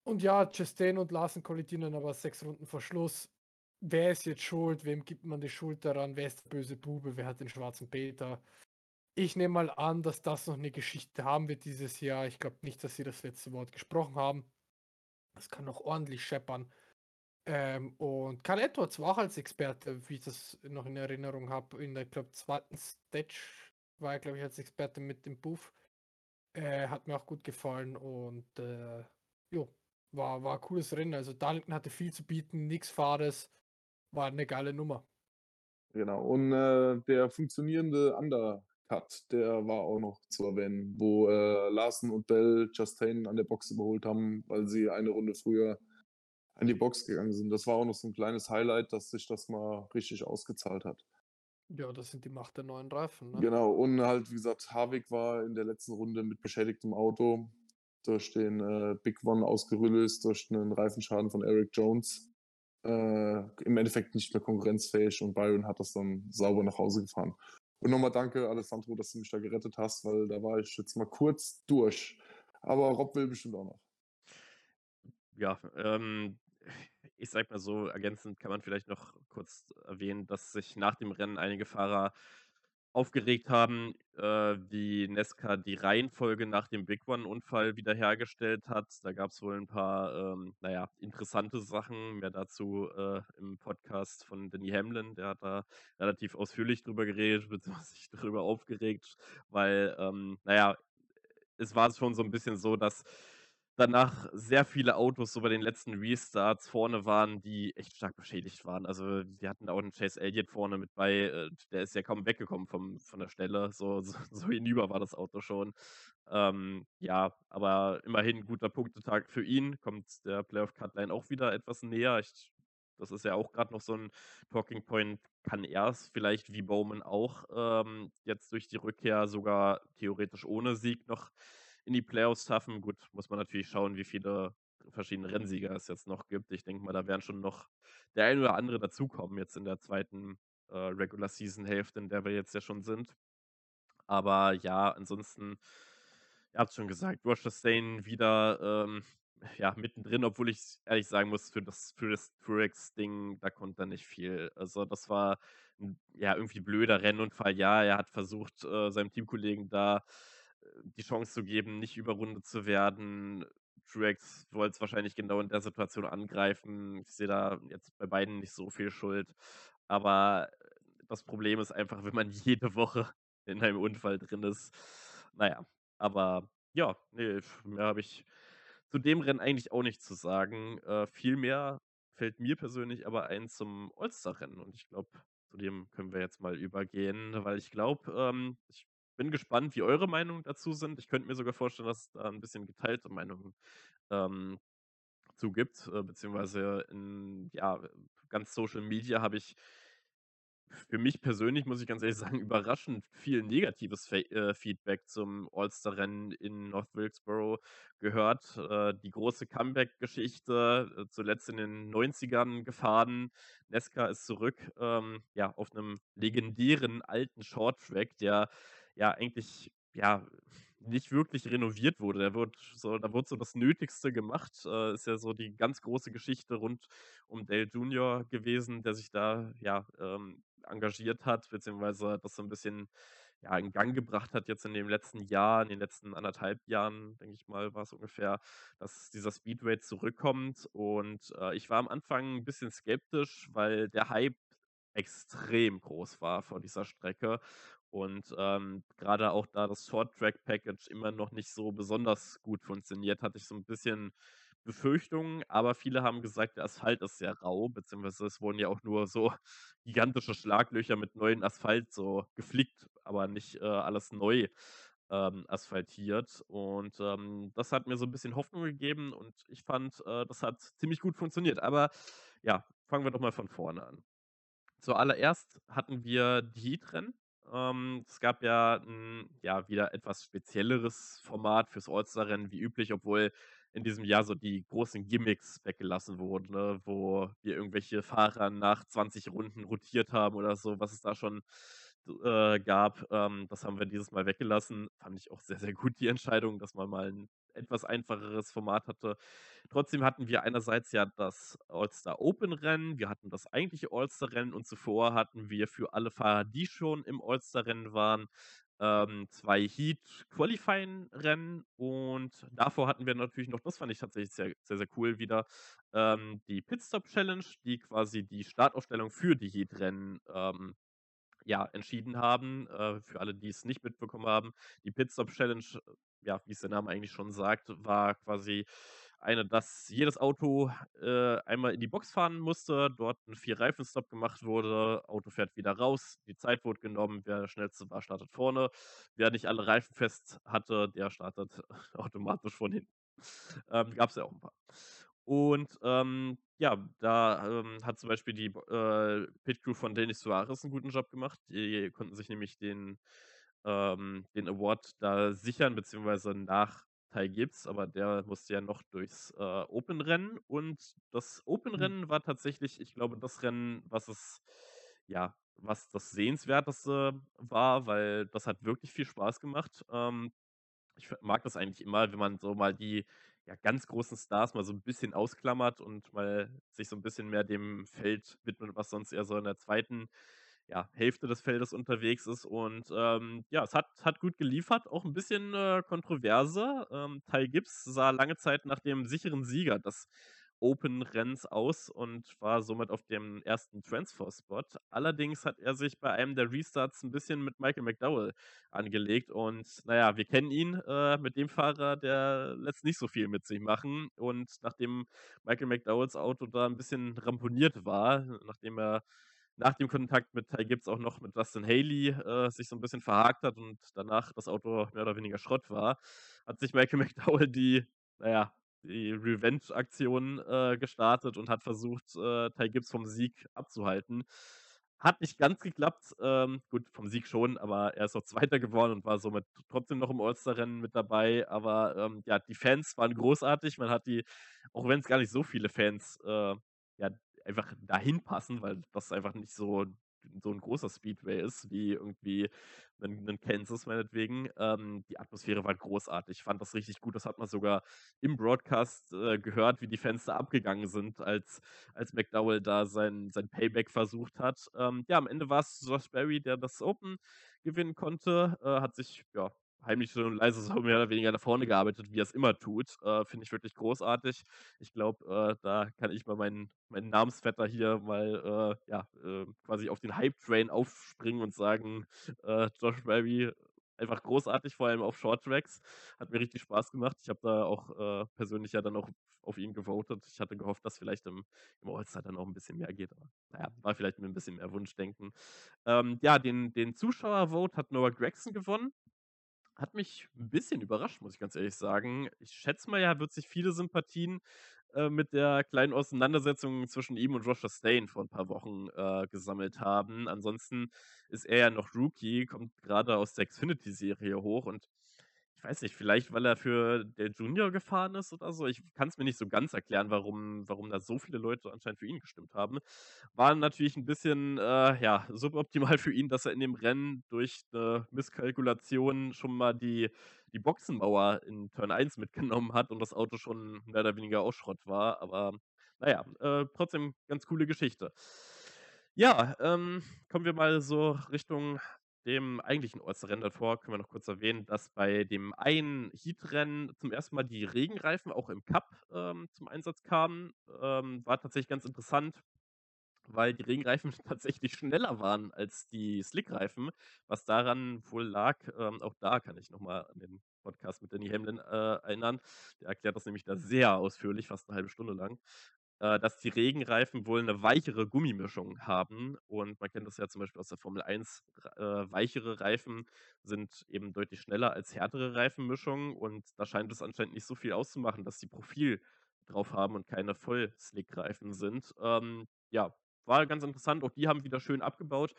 Und ja, Chastain und Larsen kollidieren aber sechs Runden vor Schluss. Wer ist jetzt schuld? Wem gibt man die Schuld daran? Wer ist der böse Bube? Wer hat den schwarzen Peter? Ich nehme mal an, dass das noch eine Geschichte haben wird dieses Jahr. Ich glaube nicht, dass sie das letzte Wort gesprochen haben. Das kann noch ordentlich scheppern. Ähm, und Karl Edwards war auch als Experte, wie ich das noch in Erinnerung habe, in der, glaube zweiten Stage war er, glaube ich, als Experte mit dem Buff. Äh, hat mir auch gut gefallen und äh, jo, war, war ein cooles Rennen. Also Darlington hatte viel zu bieten, nichts Fahres, war eine geile Nummer. Genau. Und äh, der funktionierende Undercut, der war auch noch zu erwähnen, wo äh, Larsen und Bell Chastain an der Box überholt haben, weil sie eine Runde früher an die Box gegangen sind. Das war auch noch so ein kleines Highlight, dass sich das mal richtig ausgezahlt hat. Ja, das sind die Macht der neuen Reifen. Ne? Genau. Und halt, wie gesagt, Harvick war in der letzten Runde mit beschädigtem Auto durch den äh, Big One ausgerüllt, durch einen Reifenschaden von Eric Jones. Äh, Im Endeffekt nicht mehr konkurrenzfähig und Byron hat das dann sauber nach Hause gefahren. Und nochmal danke, Alessandro, dass du mich da gerettet hast, weil da war ich jetzt mal kurz durch. Aber Rob will bestimmt auch noch. Ja, ähm, ich sag mal so, ergänzend kann man vielleicht noch kurz erwähnen, dass sich nach dem Rennen einige Fahrer aufgeregt haben, äh, wie Nesca die Reihenfolge nach dem Big One-Unfall wiederhergestellt hat. Da gab es wohl ein paar, ähm, naja, interessante Sachen. Mehr dazu äh, im Podcast von Danny Hamlin. Der hat da relativ ausführlich drüber geredet, beziehungsweise sich darüber aufgeregt, weil, ähm, naja, es war schon so ein bisschen so, dass danach sehr viele Autos so bei den letzten Restarts vorne waren, die echt stark beschädigt waren. Also die hatten auch einen Chase Elliott vorne mit bei, äh, der ist ja kaum weggekommen vom, von der Stelle. So, so, so hinüber war das Auto schon. Ähm, ja, aber immerhin guter Punktetag für ihn. Kommt der Playoff Cutline auch wieder etwas näher. Ich, das ist ja auch gerade noch so ein Talking Point. Kann er es vielleicht wie Bowman auch ähm, jetzt durch die Rückkehr sogar theoretisch ohne Sieg noch in die Playoffs schaffen. Gut, muss man natürlich schauen, wie viele verschiedene Rennsieger es jetzt noch gibt. Ich denke mal, da werden schon noch der ein oder andere dazukommen jetzt in der zweiten äh, Regular Season Hälfte, in der wir jetzt ja schon sind. Aber ja, ansonsten, ihr habt schon gesagt, Roger Stain wieder ähm, ja, mittendrin, obwohl ich ehrlich sagen muss, für das, für das Truex-Ding, da konnte er nicht viel. Also, das war ein, ja irgendwie blöder Rennunfall. Ja, er hat versucht, äh, seinem Teamkollegen da die Chance zu geben, nicht überrundet zu werden. Truex wollte es wahrscheinlich genau in der Situation angreifen. Ich sehe da jetzt bei beiden nicht so viel Schuld. Aber das Problem ist einfach, wenn man jede Woche in einem Unfall drin ist. Naja, aber ja, nee, mehr habe ich zu dem Rennen eigentlich auch nichts zu sagen. Äh, viel mehr fällt mir persönlich aber ein zum All-Star-Rennen und ich glaube, zu dem können wir jetzt mal übergehen, weil ich glaube, ähm, ich bin gespannt, wie eure Meinungen dazu sind. Ich könnte mir sogar vorstellen, dass es da ein bisschen geteilte Meinungen ähm, zu gibt, äh, beziehungsweise in ja, ganz Social Media habe ich für mich persönlich, muss ich ganz ehrlich sagen, überraschend viel negatives Fe äh, Feedback zum All-Star-Rennen in North Wilkesboro gehört. Äh, die große Comeback-Geschichte, äh, zuletzt in den 90ern gefahren. Nesca ist zurück, ähm, ja, auf einem legendären alten Short-Track, der ja eigentlich, ja, nicht wirklich renoviert wurde. Der wird so, da wurde so das Nötigste gemacht. Äh, ist ja so die ganz große Geschichte rund um Dale Jr. gewesen, der sich da ja ähm, engagiert hat, beziehungsweise das so ein bisschen ja, in Gang gebracht hat jetzt in dem letzten Jahr, in den letzten anderthalb Jahren, denke ich mal, war es ungefähr, dass dieser Speedway zurückkommt. Und äh, ich war am Anfang ein bisschen skeptisch, weil der Hype extrem groß war vor dieser Strecke. Und ähm, gerade auch da das Short-Track-Package immer noch nicht so besonders gut funktioniert, hatte ich so ein bisschen Befürchtungen, aber viele haben gesagt, der Asphalt ist sehr rau, beziehungsweise es wurden ja auch nur so gigantische Schlaglöcher mit neuen Asphalt so geflickt, aber nicht äh, alles neu ähm, asphaltiert. Und ähm, das hat mir so ein bisschen Hoffnung gegeben und ich fand, äh, das hat ziemlich gut funktioniert. Aber ja, fangen wir doch mal von vorne an. Zuallererst hatten wir die Heat-Rennen. Ähm, es gab ja ein ja, wieder etwas spezielleres Format fürs All-Star-Rennen wie üblich, obwohl in diesem Jahr so die großen Gimmicks weggelassen wurden, ne? wo wir irgendwelche Fahrer nach 20 Runden rotiert haben oder so, was es da schon äh, gab. Ähm, das haben wir dieses Mal weggelassen. Fand ich auch sehr, sehr gut die Entscheidung, dass man mal ein etwas einfacheres Format hatte. Trotzdem hatten wir einerseits ja das All-Star Open Rennen, wir hatten das eigentliche All-Star Rennen und zuvor hatten wir für alle Fahrer, die schon im All-Star Rennen waren, ähm, zwei Heat Qualifying Rennen und davor hatten wir natürlich noch, das fand ich tatsächlich sehr, sehr, sehr cool wieder, ähm, die Pitstop Challenge, die quasi die Startaufstellung für die Heat Rennen ähm, ja, entschieden haben. Äh, für alle, die es nicht mitbekommen haben, die Pitstop Challenge, ja, wie es der Name eigentlich schon sagt, war quasi eine, dass jedes Auto äh, einmal in die Box fahren musste, dort ein Vier-Reifen-Stop gemacht wurde, Auto fährt wieder raus, die Zeit wurde genommen, wer der schnellste war, startet vorne. Wer nicht alle Reifen fest hatte, der startet automatisch von hinten. Ähm, Gab es ja auch ein paar. Und ähm, ja, da ähm, hat zum Beispiel die äh, Pit Crew von Denis Suarez einen guten Job gemacht. Die konnten sich nämlich den, ähm, den Award da sichern, beziehungsweise nach Ty Gibbs, aber der musste ja noch durchs äh, Open-Rennen. Und das Mhm. Open-Rennen war tatsächlich, ich glaube, das Rennen, was es, ja, was das Sehenswerteste war, weil das hat wirklich viel Spaß gemacht. Ähm, ich mag das eigentlich immer, wenn man so mal die ja, ganz großen Stars mal so ein bisschen ausklammert und mal sich so ein bisschen mehr dem Feld widmet, was sonst eher so in der zweiten ja, Hälfte des Feldes unterwegs ist. Und ähm, ja, es hat, hat gut geliefert, auch ein bisschen äh, kontroverse. Ähm, Ty Gibbs sah lange Zeit nach dem sicheren Sieger des Open-Renns aus und war somit auf dem ersten Transfer-Spot. Allerdings hat er sich bei einem der Restarts ein bisschen mit Michael McDowell angelegt und naja, wir kennen ihn äh, mit dem Fahrer, der lässt nicht so viel mit sich machen und nachdem Michael McDowells Auto da ein bisschen ramponiert war, nachdem er nach dem Kontakt mit Ty Gibbs auch noch mit Justin Haley äh, sich so ein bisschen verhakt hat und danach das Auto mehr oder weniger Schrott war, hat sich Michael McDowell die, naja, die Revenge-Aktion äh, gestartet und hat versucht, äh, Ty Gibbs vom Sieg abzuhalten. hat nicht ganz geklappt. Ähm, gut, vom Sieg schon, aber er ist auch Zweiter geworden und war somit trotzdem noch im All-Star-Rennen mit dabei. Aber ähm, ja, die Fans waren großartig. Man hat die, auch wenn es gar nicht so viele Fans äh, ja, einfach dahin passen, weil das einfach nicht so so ein großer Speedway ist, wie irgendwie ein Kansas meinetwegen. Ähm, die Atmosphäre war großartig. Ich fand das richtig gut. Das hat man sogar im Broadcast äh, gehört, wie die da abgegangen sind, als, als McDowell da sein, sein Payback versucht hat. Ähm, ja, am Ende war es Josh Berry, der das Open gewinnen konnte. Äh, hat sich ja heimlich und leise so mehr oder weniger nach vorne gearbeitet, wie er es immer tut. Äh, Finde ich wirklich großartig. Ich glaube, äh, da kann ich mal meinen, meinen Namensvetter hier mal äh, ja, äh, quasi auf den Hype-Train aufspringen und sagen, äh, Josh Berry einfach großartig, vor allem auf Short Tracks. Hat mir richtig Spaß gemacht. Ich habe da auch äh, persönlich ja dann auch auf ihn gewotet. Ich hatte gehofft, dass vielleicht im, im All-Star dann auch ein bisschen mehr geht. Aber naja, war vielleicht mit ein bisschen mehr Wunschdenken. Ähm, ja, den, den Zuschauervote hat Noah Gregson gewonnen. Hat mich ein bisschen überrascht, muss ich ganz ehrlich sagen. Ich schätze mal, er wird sich viele Sympathien äh, mit der kleinen Auseinandersetzung zwischen ihm und Josh Stain vor ein paar Wochen äh, gesammelt haben. Ansonsten ist er ja noch Rookie, kommt gerade aus der Xfinity-Serie hoch und ich weiß nicht, vielleicht weil er für der Junior gefahren ist oder so. Ich kann es mir nicht so ganz erklären, warum, warum da so viele Leute anscheinend für ihn gestimmt haben. War natürlich ein bisschen äh, ja, suboptimal für ihn, dass er in dem Rennen durch eine Misskalkulation schon mal die, die Boxenmauer in Turn 1 mitgenommen hat und das Auto schon mehr oder weniger aus Schrott war. Aber naja, äh, trotzdem ganz coole Geschichte. Ja, ähm, kommen wir mal so Richtung dem eigentlichen Ortsrennen davor können wir noch kurz erwähnen, dass bei dem einen Heatrennen zum ersten Mal die Regenreifen auch im Cup ähm, zum Einsatz kamen. Ähm, war tatsächlich ganz interessant, weil die Regenreifen tatsächlich schneller waren als die Slickreifen. Was daran wohl lag, ähm, auch da kann ich nochmal an den Podcast mit Danny Hamlin äh, erinnern. Der erklärt das nämlich da sehr ausführlich, fast eine halbe Stunde lang äh, dass die Regenreifen wohl eine weichere Gummimischung haben. Und man kennt das ja zum Beispiel aus der Formel 1. Äh, weichere Reifen sind eben deutlich schneller als härtere Reifenmischungen. Und da scheint es anscheinend nicht so viel auszumachen, dass die Profil drauf haben und keine Voll-Slick-Reifen sind. Ähm, ja, war ganz interessant. Auch die haben wieder schön abgebaut.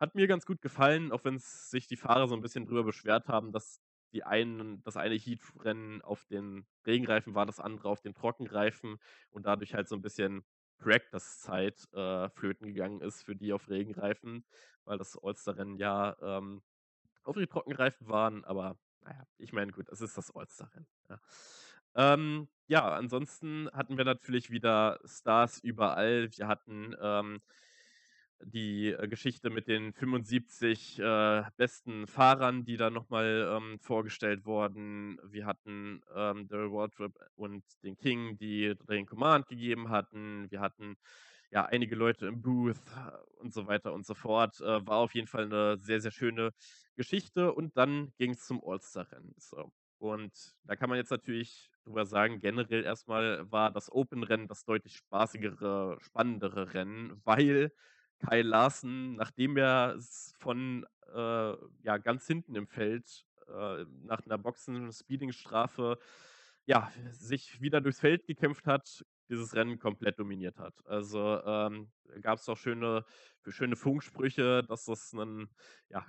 Hat mir ganz gut gefallen, auch wenn sich die Fahrer so ein bisschen drüber beschwert haben, dass die einen, das eine Heat-Rennen auf den Regenreifen war, das andere auf den Trockenreifen und dadurch halt so ein bisschen Practice-Zeit äh, flöten gegangen ist für die auf Regenreifen, weil das All-Star-Rennen ja ähm, auf die Trockenreifen waren, aber naja, ich meine, gut, es ist das All-Star-Rennen. Ja. Ähm, ja, ansonsten hatten wir natürlich wieder Stars überall. Wir hatten ähm, die äh, Geschichte mit den 75 äh, besten Fahrern, die da nochmal ähm, vorgestellt wurden. Wir hatten ähm, Daryl Waltrip und den King, die den Command gegeben hatten. Wir hatten ja einige Leute im Booth und so weiter und so fort. Äh, war auf jeden Fall eine sehr, sehr schöne Geschichte. Und dann ging es zum All-Star-Rennen. So. Und da kann man jetzt natürlich drüber sagen, generell erstmal war das Open-Rennen das deutlich spaßigere, spannendere Rennen, weil Kyle Larsen, nachdem er von äh, ja, ganz hinten im Feld äh, nach einer Boxen-Speeding-Strafe ja, sich wieder durchs Feld gekämpft hat, dieses Rennen komplett dominiert hat. Also ähm, gab es auch schöne, schöne Funksprüche, dass das ein ja,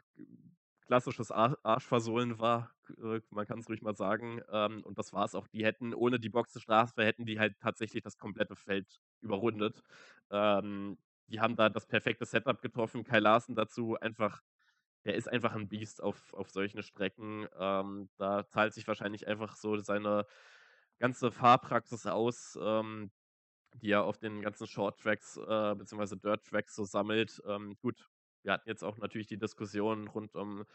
klassisches Arschversohlen war, äh, man kann es ruhig mal sagen. Ähm, und das war es auch. Die hätten ohne die Boxenstrafe hätten die halt tatsächlich das komplette Feld überrundet. Ähm, die haben da das perfekte Setup getroffen. Kai Larsen dazu einfach, der ist einfach ein Biest auf, auf solchen Strecken. Ähm, da zahlt sich wahrscheinlich einfach so seine ganze Fahrpraxis aus, ähm, die er auf den ganzen Short Tracks äh, bzw. Dirt Tracks so sammelt. Ähm, gut, wir hatten jetzt auch natürlich die Diskussion rund um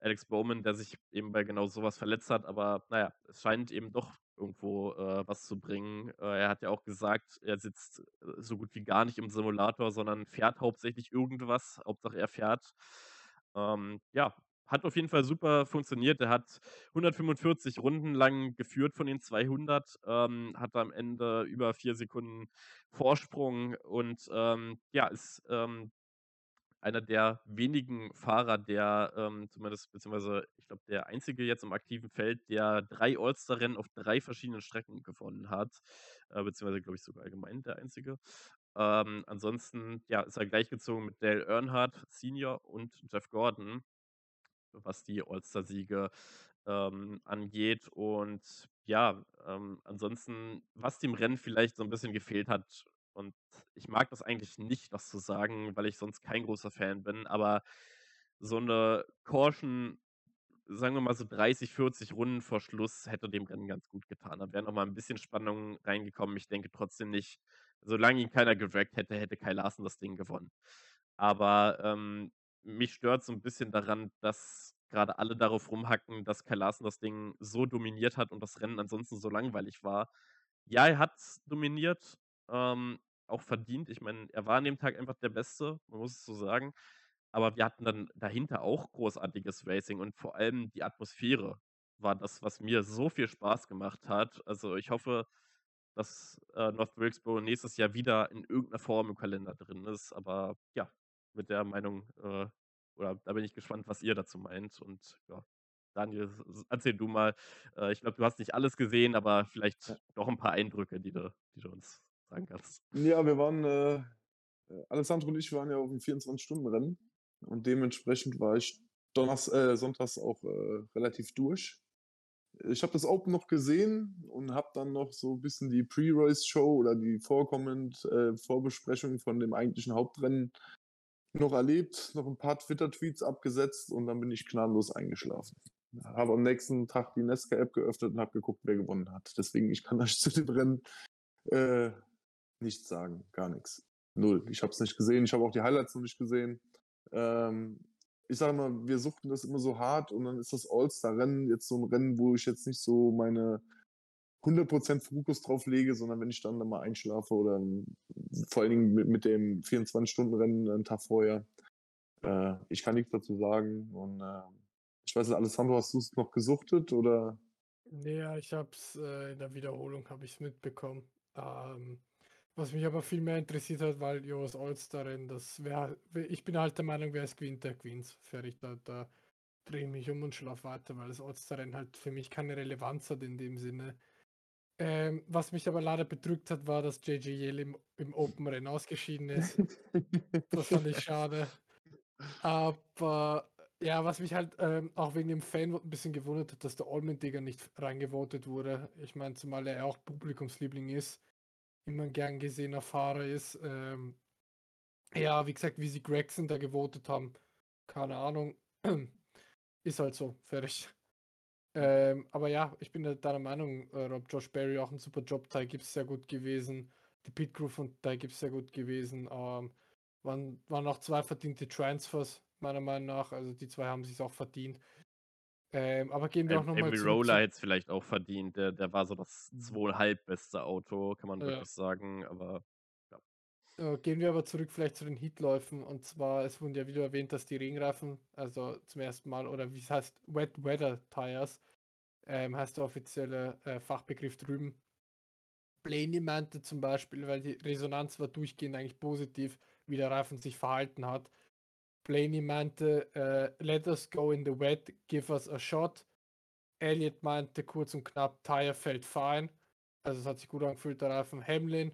Alex Bowman, der sich eben bei genau sowas verletzt hat, aber naja, es scheint eben doch irgendwo äh, was zu bringen. Äh, er hat ja auch gesagt, er sitzt äh, so gut wie gar nicht im Simulator, sondern fährt hauptsächlich irgendwas. Hauptsache er fährt. Ähm, ja, hat auf jeden Fall super funktioniert. Er hat 145 Runden lang geführt von den 200, ähm, hat am Ende über vier Sekunden Vorsprung und ähm, ja, ist ähm, einer der wenigen Fahrer, der ähm, zumindest, beziehungsweise ich glaube, der einzige jetzt im aktiven Feld, der drei All-Star-Rennen auf drei verschiedenen Strecken gewonnen hat, äh, beziehungsweise glaube ich sogar allgemein der einzige. Ähm, ansonsten, ja, ist er gleichgezogen mit Dale Earnhardt Senior und Jeff Gordon, was die All-Star-Siege ähm, angeht. Und ja, ähm, ansonsten, was dem Rennen vielleicht so ein bisschen gefehlt hat, und ich mag das eigentlich nicht, das zu sagen, weil ich sonst kein großer Fan bin, aber so eine Caution, sagen wir mal so 30, 40 Runden vor Schluss, hätte dem Rennen ganz gut getan. Da wäre noch mal ein bisschen Spannung reingekommen. Ich denke trotzdem nicht, solange ihn keiner gedragt hätte, hätte Kai Larsen das Ding gewonnen. Aber ähm, mich stört so ein bisschen daran, dass gerade alle darauf rumhacken, dass Kai Larsen das Ding so dominiert hat und das Rennen ansonsten so langweilig war. Ja, er hat dominiert, ähm, auch verdient. Ich meine, er war an dem Tag einfach der Beste, man muss es so sagen. Aber wir hatten dann dahinter auch großartiges Racing und vor allem die Atmosphäre war das, was mir so viel Spaß gemacht hat. Also ich hoffe, dass äh, North Wilkesboro nächstes Jahr wieder in irgendeiner Form im Kalender drin ist. Aber ja, mit der Meinung, äh, oder da bin ich gespannt, was ihr dazu meint. Und ja, Daniel, erzähl du mal. Äh, ich glaube, du hast nicht alles gesehen, aber vielleicht doch ein paar Eindrücke, die du, die du uns sagen kannst. Ja, wir waren, äh, äh Alessandro und ich waren ja auf dem 24-Stunden-Rennen und dementsprechend war ich Donners, äh, sonntags auch äh, relativ durch. Ich habe das Open noch gesehen und habe dann noch so ein bisschen die Pre-Race-Show oder die Vorkommend äh, Vorbesprechung von dem eigentlichen Hauptrennen noch erlebt, noch ein paar Twitter-Tweets abgesetzt und dann bin ich gnadenlos eingeschlafen. Habe am nächsten Tag die Nesca-App geöffnet und habe geguckt, wer gewonnen hat. Deswegen, ich kann euch zu dem Rennen äh, nichts sagen, gar nichts. Null. Ich habe es nicht gesehen, ich habe auch die Highlights noch nicht gesehen. Ähm, ich sage mal, wir suchten das immer so hart und dann ist das All-Star-Rennen jetzt so ein Rennen, wo ich jetzt nicht so meine 100% Fokus drauf lege, sondern wenn ich dann mal einschlafe oder vor allen Dingen mit, mit dem 24-Stunden-Rennen einen Tag vorher. Äh, ich kann nichts dazu sagen und äh, ich weiß nicht, Alessandro, hast du es noch gesuchtet oder? Ja, ich habe es äh, in der Wiederholung habe ich es mitbekommen. Ähm, was mich aber viel mehr interessiert hat, weil jo, das All-Star-Rennen, das wäre, ich bin halt der Meinung, wer es gewinnt, der gewinnt. Fertig, da, da drehe ich mich um und schlafe weiter, weil das All-Star-Rennen halt für mich keine Relevanz hat in dem Sinne. Ähm, was mich aber leider bedrückt hat, war, dass JJ Yale im, im Open-Rennen ausgeschieden ist. das fand ich schade. Aber ja, was mich halt ähm, auch wegen dem Fan ein bisschen gewundert hat, dass der Allman-Digger nicht reingevotet wurde. Ich meine, zumal er auch Publikumsliebling ist immer ein gern gesehener Fahrer ist. Ähm, ja, wie gesagt, wie sie Gregson da gewotet haben, keine Ahnung. ist halt so, fertig. Ähm, aber ja, ich bin deiner Meinung, äh, Rob Josh Berry auch ein super Job, Teil gibt es sehr gut gewesen. Die Pit Crew von Teil gibt es sehr gut gewesen. Ähm, waren, waren auch zwei verdiente Transfers, meiner Meinung nach. Also die zwei haben sich auch verdient. Ähm, aber gehen wir auch nochmal zu. Roller hätte es vielleicht auch verdient. Der, der war so das mhm. zweieinhalb beste Auto, kann man ja. wirklich sagen. Aber ja. Äh, gehen wir aber zurück vielleicht zu den Hitläufen. Und zwar, es wurden ja wieder erwähnt, dass die Regenreifen, also zum ersten Mal, oder wie es heißt, Wet Weather Tires, ähm, heißt der offizielle äh, Fachbegriff drüben. Blaney meinte zum Beispiel, weil die Resonanz war durchgehend eigentlich positiv, wie der Reifen sich verhalten hat. Blaney meinte, uh, let us go in the wet, give us a shot. Elliot meinte kurz und knapp, Tire fällt fine. Also es hat sich gut angefühlt, der Reifen. Hamlin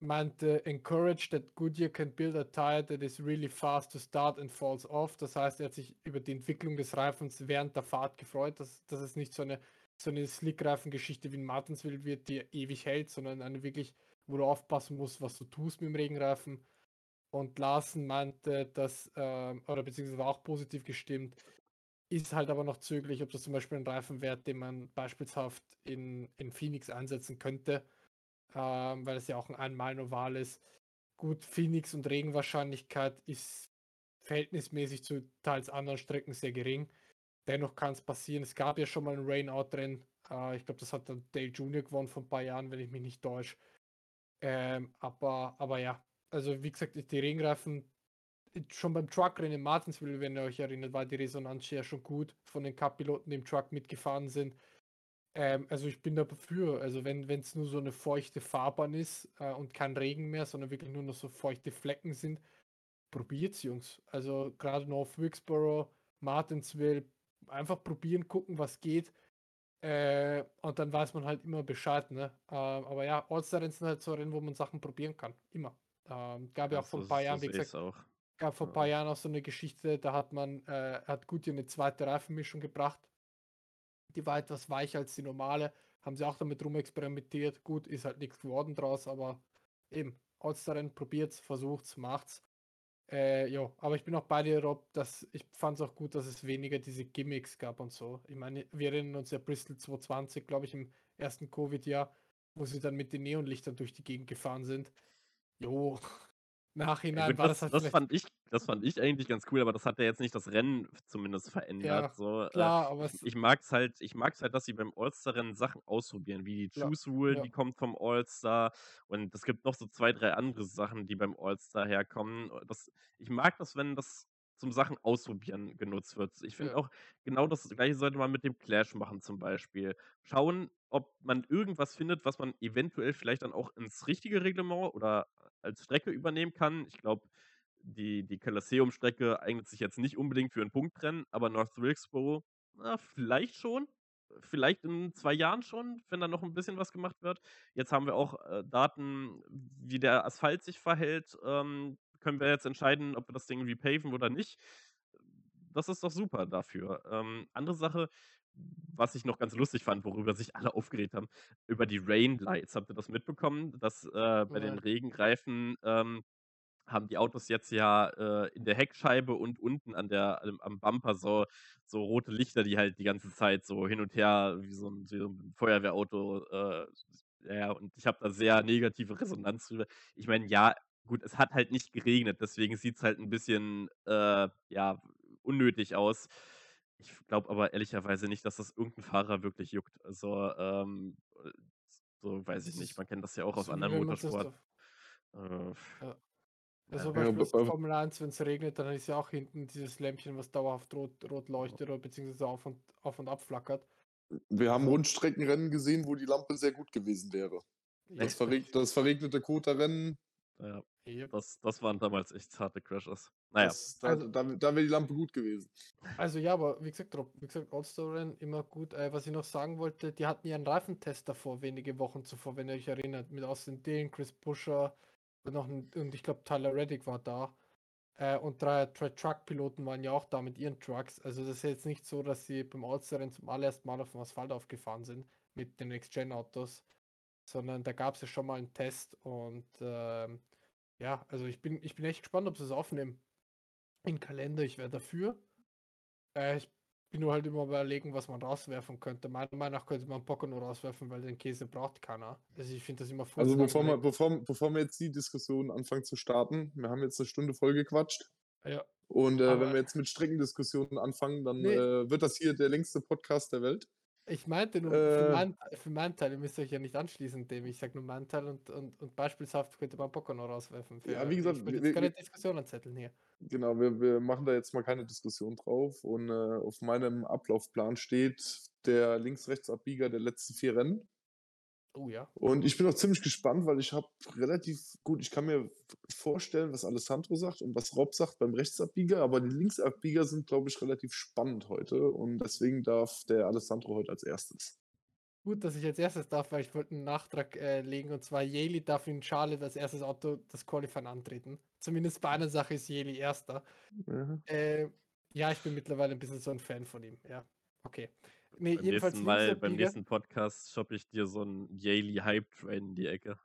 meinte, encourage that Goodyear can build a tire that is really fast to start and falls off. Das heißt, er hat sich über die Entwicklung des Reifens während der Fahrt gefreut, dass, dass es nicht so eine, so eine Slick-Reifen-Geschichte wie in Martinsville wird, die ewig hält, sondern eine wirklich, wo du aufpassen musst, was du tust mit dem Regenreifen. Und Larsen meinte, dass, äh, oder beziehungsweise war auch positiv gestimmt, ist halt aber noch zögerlich, ob das zum Beispiel ein Reifenwert, den man beispielshaft in, in Phoenix einsetzen könnte, ähm, weil es ja auch ein Einmal-Oval ist. Gut, Phoenix und Regenwahrscheinlichkeit ist verhältnismäßig zu teils anderen Strecken sehr gering. Dennoch kann es passieren. Es gab ja schon mal ein Rainout-Rennen. Äh, ich glaube, das hat dann Dale Jr. gewonnen vor ein paar Jahren, wenn ich mich nicht täusche. Ähm, aber, aber ja, also wie gesagt, die Regenreifen, schon beim Truckrennen in Martinsville, wenn ihr euch erinnert, war die Resonanz ja schon gut von den Cup-Piloten, die im Truck mitgefahren sind. Ähm, also ich bin dafür, also wenn es nur so eine feuchte Fahrbahn ist äh, und kein Regen mehr, sondern wirklich nur noch so feuchte Flecken sind, probiert's, Jungs. Also gerade North Wilkesboro, Martinsville, einfach probieren, gucken, was geht. Äh, und dann weiß man halt immer Bescheid, ne? Äh, aber ja, All-Star-Rennen sind halt so Rennen, wo man Sachen probieren kann. Immer. Ähm, gab ja auch vor ein paar Jahren, wie gesagt, auch. gab vor ein paar Jahren auch so eine Geschichte, da hat man, äh, hat Goodyear eine zweite Reifenmischung gebracht. Die war etwas weicher als die normale. Haben sie auch damit rumexperimentiert. Gut, ist halt nichts geworden draus, aber eben, All-Star-Rennen, probiert's, versucht's, macht's. Äh, ja, aber ich bin auch bei dir, Rob, dass ich fand es auch gut, dass es weniger diese Gimmicks gab und so. Ich meine, wir erinnern uns ja Bristol 2020, glaube ich, im ersten Covid-Jahr, wo sie dann mit den Neonlichtern durch die Gegend gefahren sind. Jo, Nachhinein gut, war das, das halt das fand ich, das fand ich eigentlich ganz cool, aber das hat ja jetzt nicht das Rennen zumindest verändert. Ja, so, äh, Klar, aber ich, mag es halt, ich mag's halt, dass sie beim All-Star-Rennen Sachen ausprobieren, wie die Ja, Choose Rule, ja. die kommt vom All-Star und es gibt noch so zwei, drei andere Sachen, die beim All-Star herkommen. Das, ich mag das, wenn das zum Sachen ausprobieren genutzt wird. Ich finde auch, genau das gleiche sollte man mit dem Clash machen zum Beispiel. Schauen, ob man irgendwas findet, was man eventuell vielleicht dann auch ins richtige Reglement oder als Strecke übernehmen kann. Ich glaube, die, die Colosseum-Strecke eignet sich jetzt nicht unbedingt für ein Punktrennen, aber North Wilkesboro, na, vielleicht schon. Vielleicht in zwei Jahren schon, wenn da noch ein bisschen was gemacht wird. Jetzt haben wir auch äh, Daten, wie der Asphalt sich verhält. Ähm, können wir jetzt entscheiden, ob wir das Ding repaven oder nicht. Das ist doch super dafür. Ähm, andere Sache, was ich noch ganz lustig fand, worüber sich alle aufgeregt haben, über die Rain Lights. Habt ihr das mitbekommen, dass äh, bei den Nein. Regenreifen ähm, haben die Autos jetzt ja äh, in der Heckscheibe und unten an der, am, am Bumper so, so rote Lichter, die halt die ganze Zeit so hin und her wie so ein, wie so ein Feuerwehrauto. Äh, ja, und ich habe da sehr negative Resonanz drüber. Ich meine, ja, gut, es hat halt nicht geregnet, deswegen sieht es halt ein bisschen äh, ja, unnötig aus. Ich glaube aber ehrlicherweise nicht, dass das irgendein Fahrer wirklich juckt. Also, ähm, so weiß ich nicht. Man kennt das ja auch aus so anderen Motorsport. Äh, ja, zum Ja, bei- Formel 1, wenn es regnet, dann ist ja auch hinten dieses Lämpchen, was dauerhaft rot, rot leuchtet oder beziehungsweise auf und, auf und ab flackert. Wir haben Also- Rundstreckenrennen gesehen, wo die Lampe sehr gut gewesen wäre. Das, verreg das verregnete Kota-Rennen, ja, Ja. das, das waren damals echt harte Crashes. Naja, das- da, Also- da, da wäre die Lampe gut gewesen. Also ja, aber wie gesagt, Rob, wie gesagt, All-Star-Rennen immer gut. Äh, was ich noch sagen wollte, die hatten ja einen Reifentest davor, wenige Wochen zuvor, wenn ihr euch erinnert, mit Austin Dillon, Chris Buscher und noch ein, und ich glaube Tyler Reddick war da. Äh, und drei, drei Truck-Piloten waren ja auch da mit ihren Trucks. Also das ist jetzt nicht so, dass sie beim All-Star-Rennen zum allerersten Mal auf dem Asphalt aufgefahren sind mit den Next-Gen-Autos, sondern da gab es ja schon mal einen Test und ähm, ja, also ich bin, ich bin echt gespannt, ob sie es aufnehmen. In Kalender, ich wäre dafür. Äh, ich bin nur halt immer überlegen, was man rauswerfen könnte. Meiner Meinung nach könnte man Pocono rauswerfen, weil den Käse braucht keiner. Also ich finde das immer Also furchtbar bevor wir, bevor, bevor wir jetzt die Diskussion anfangen zu starten, wir haben jetzt eine Stunde voll gequatscht. Ja, Und äh, wenn wir jetzt mit Streckendiskussionen anfangen, dann Nee. äh, wird das hier der längste Podcast der Welt. Ich meinte nur für, Äh. mein, für meinen Teil, ihr müsst euch ja nicht anschließen, dem ich sage nur meinen Teil und, und, und beispielshaft könnte man Pocono rauswerfen. Für, Ja, wie gesagt, ich will jetzt keine Diskussion anzetteln hier. Genau, wir, wir machen da jetzt mal keine Diskussion drauf. Und äh, auf meinem Ablaufplan steht der Links-Rechts-Abbieger der letzten vier Rennen. Oh ja. Und ich bin auch ziemlich gespannt, weil ich habe relativ gut, ich kann mir vorstellen, was Alessandro sagt und was Rob sagt beim Rechtsabbieger, aber die Linksabbieger sind, glaube ich, relativ spannend heute und deswegen darf der Alessandro heute als erstes. Gut, dass ich als erstes darf, weil ich wollte einen Nachtrag äh, legen und zwar Yeli darf in Charlotte als erstes Auto das Qualifying antreten. Zumindest bei einer Sache ist Yeli erster. Ja. Äh, ja, ich bin mittlerweile ein bisschen so ein Fan von ihm. Ja, okay. Nee, beim jedenfalls nächsten Mal, beim nächsten Podcast shoppe ich dir so einen Yaley Hype Train in die Ecke.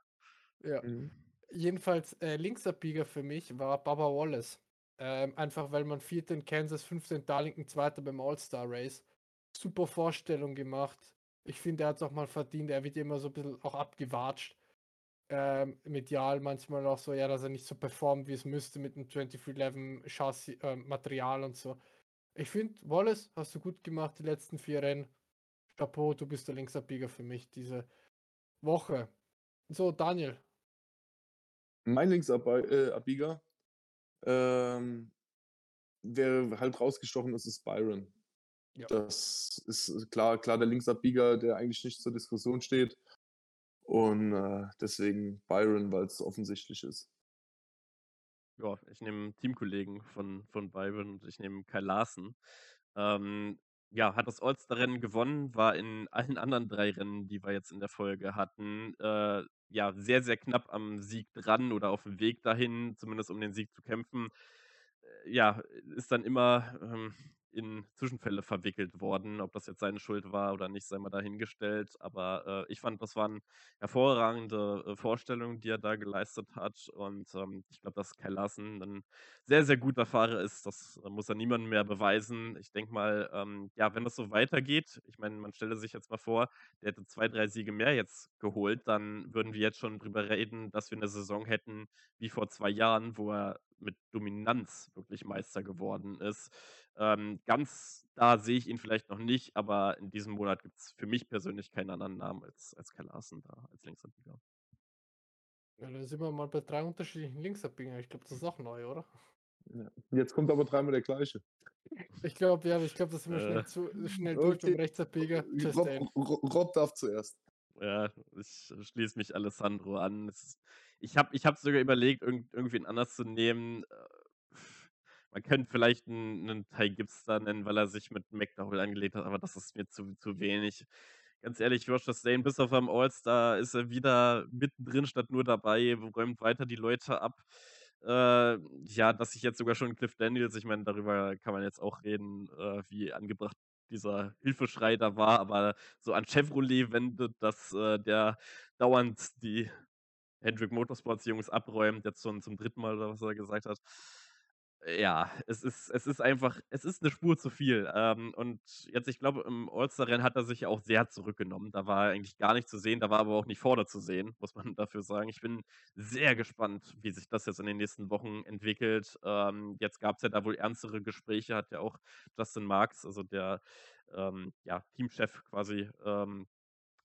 Ja, Mhm. jedenfalls äh, Linksabbieger für mich war Baba Wallace. Ähm, einfach weil man vierter in Kansas, fünfter in Darlington, zweiter beim All-Star Race. Super Vorstellung gemacht. Ich finde, er hat es auch mal verdient. Er wird immer so ein bisschen auch abgewatscht. Ähm, medial manchmal auch so, ja, dass er nicht so performt, wie es müsste mit dem 2311 Chassis, äh, Material und so. Ich finde, Wallace hast du gut gemacht, die letzten vier Rennen. Chapeau, du bist der Linksabbieger für mich diese Woche. So, Daniel, Mein Linksabbieger ähm, wäre halt rausgestochen, das ist Byron. Ja. Das ist klar, klar der Linksabbieger, der eigentlich nicht zur Diskussion steht. Und äh, deswegen Byron, weil es offensichtlich ist. Ja, ich nehme Teamkollegen von, von Byron und ich nehme Kai Larsen. Ähm, ja, hat das All-Star-Rennen gewonnen, war in allen anderen drei Rennen, die wir jetzt in der Folge hatten, äh, ja sehr, sehr knapp am Sieg dran oder auf dem Weg dahin, zumindest um den Sieg zu kämpfen. Äh, ja, ist dann immer ähm, in Zwischenfälle verwickelt worden. Ob das jetzt seine Schuld war oder nicht, sei mal dahingestellt. Aber äh, ich fand, das waren hervorragende äh, Vorstellungen, die er da geleistet hat. Und ähm, ich glaube, dass Kai Larsen ein sehr, sehr guter Fahrer ist. Das äh, muss er niemandem mehr beweisen. Ich denke mal, ähm, ja, wenn das so weitergeht, ich meine, man stelle sich jetzt mal vor, der hätte zwei, drei Siege mehr jetzt geholt, dann würden wir jetzt schon drüber reden, dass wir eine Saison hätten wie vor zwei Jahren, wo er mit Dominanz wirklich Meister geworden ist. Ähm, ganz da sehe ich ihn vielleicht noch nicht, aber in diesem Monat gibt es für mich persönlich keinen anderen Namen als, als Kai Larsen da, als Linksabbieger. Ja, da sind wir mal bei drei unterschiedlichen Linksabbieger. Ich glaube, das ist auch neu, oder? Ja. Jetzt kommt aber dreimal der gleiche. Ich glaube, ja, ich glaube, das sind wir schnell, Äh, zu, schnell durch Okay. beim Rechtsabbieger. Just Rob. Rob, Rob darf zuerst. Ja, ich schließe mich Alessandro an. Ist, ich habe ich hab sogar überlegt, irgend, irgendwen anders zu nehmen. Man könnte vielleicht einen, einen Ty Gibbs da nennen, weil er sich mit McDowell angelegt hat, aber das ist mir zu, zu wenig. Ganz ehrlich, Josh Chastain, bis auf am All-Star ist er wieder mittendrin statt nur dabei, räumt weiter die Leute ab. Äh, ja, dass ich jetzt sogar schon Cliff Daniels, ich meine, darüber kann man jetzt auch reden, äh, wie angebracht dieser Hilfeschrei da war, aber so an Chevrolet wendet, dass äh, der dauernd die Hendrick Motorsports Jungs abräumt, jetzt schon zum dritten Mal oder was er gesagt hat. Ja, es ist, es ist einfach, es ist eine Spur zu viel. Ähm, und jetzt, ich glaube, im All-Star-Rennen hat er sich ja auch sehr zurückgenommen. Da war er eigentlich gar nicht zu sehen, da war aber auch nicht vorne zu sehen, muss man dafür sagen. Ich bin sehr gespannt, wie sich das jetzt in den nächsten Wochen entwickelt. Ähm, jetzt gab es ja da wohl ernstere Gespräche, hat ja auch Justin Marks, also der ähm, ja, Teamchef quasi ähm,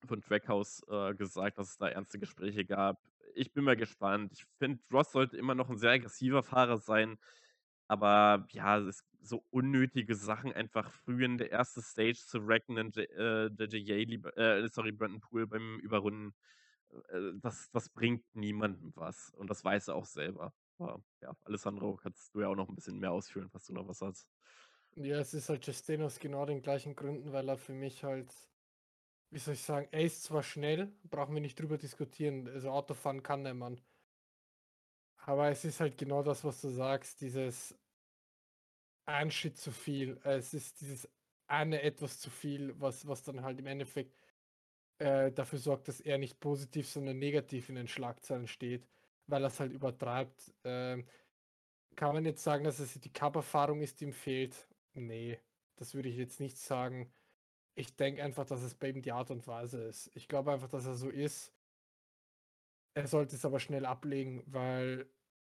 von Trackhouse äh, gesagt, dass es da ernste Gespräche gab. Ich bin mal gespannt. Ich finde, Ross sollte immer noch ein sehr aggressiver Fahrer sein. Aber ja, es so unnötige Sachen einfach früh in der ersten Stage zu wrecken, J- äh, der Yaley, äh, sorry, Brandon Poole beim Überrunden. Äh, das, das bringt niemandem was. Und das weiß er auch selber. Aber ja, Alessandro, kannst du ja auch noch ein bisschen mehr ausführen, was du noch was hast. Ja, es ist halt Justin aus genau den gleichen Gründen, weil er für mich halt, wie soll ich sagen, er ist zwar schnell, brauchen wir nicht drüber diskutieren, also Autofahren kann der Mann. Aber es ist halt genau das, was du sagst, dieses ein Shit zu viel. Es ist dieses eine etwas zu viel, was, was dann halt im Endeffekt äh, dafür sorgt, dass er nicht positiv, sondern negativ in den Schlagzeilen steht, weil er es halt übertreibt. Ähm, kann man jetzt sagen, dass es die Cup-Erfahrung ist, die ihm fehlt? Nee, das würde ich jetzt nicht sagen. Ich denke einfach, dass es bei ihm die Art und Weise ist. Ich glaube einfach, dass er so ist. Er sollte es aber schnell ablegen, weil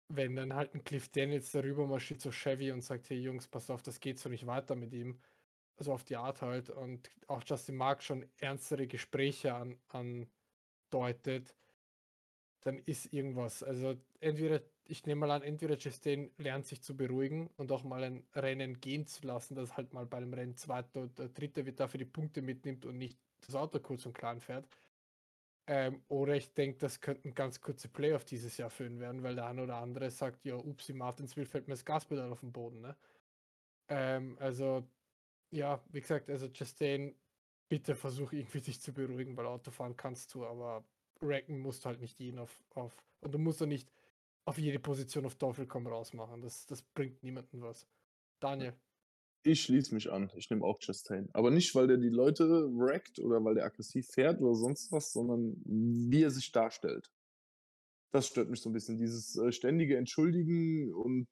wenn dann halt ein Cliff Daniels darüber marschiert zu Chevy und sagt, hey Jungs, pass auf, das geht so nicht weiter mit ihm. Also auf die Art halt. Und auch Justin Mark schon ernstere Gespräche an, andeutet, dann ist irgendwas. Also entweder, ich nehme mal an, entweder Chastain lernt sich zu beruhigen und auch mal ein Rennen gehen zu lassen, dass halt mal bei einem Rennen zweiter oder dritter wird, dafür die Punkte mitnimmt und nicht das Auto kurz und klein fährt. Ähm, oder ich denke, das könnten ganz kurze Playoff dieses Jahr führen werden, weil der eine oder andere sagt, ja, upsi, Martinsville fällt mir das Gaspedal auf den Boden. Ne? Ähm, also, ja, wie gesagt, also Chastain, bitte versuch irgendwie dich zu beruhigen, weil Autofahren kannst du, aber racken musst du halt nicht jeden auf, auf und du musst doch nicht auf jede Position auf Teufel komm raus machen. Das, das bringt niemandem was. Daniel. Ich schließe mich an. Ich nehme auch Chastain. Aber nicht, weil der die Leute wreckt oder weil der aggressiv fährt oder sonst was, sondern wie er sich darstellt. Das stört mich so ein bisschen. Dieses äh, ständige Entschuldigen und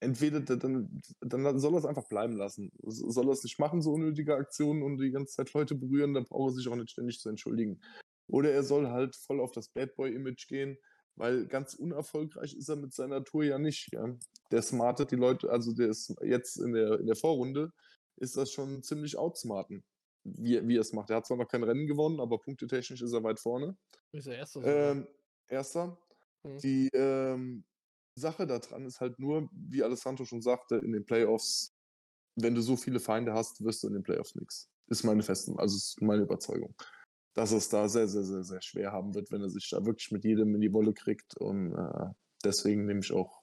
entweder da- dann, dann soll er es einfach bleiben lassen. Soll er es nicht machen, so unnötige Aktionen und die ganze Zeit Leute berühren, dann braucht er sich auch nicht ständig zu entschuldigen. Oder er soll halt voll auf das Bad Boy-Image gehen, weil ganz unerfolgreich ist er mit seiner Tour ja nicht. Ja. Der smartet die Leute, also der ist jetzt in der, in der Vorrunde, ist das schon ziemlich outsmarten, wie, wie er es macht. Er hat zwar noch kein Rennen gewonnen, aber punktetechnisch ist er weit vorne. Ist er erster. Ähm, erster. Mhm. Die ähm, Sache daran ist halt nur, wie Alessandro schon sagte, in den Playoffs, wenn du so viele Feinde hast, wirst du in den Playoffs nichts. Ist meine festen, also ist meine Überzeugung. Dass es da sehr, sehr, sehr, sehr schwer haben wird, wenn er sich da wirklich mit jedem in die Wolle kriegt. Und äh, deswegen nehme ich auch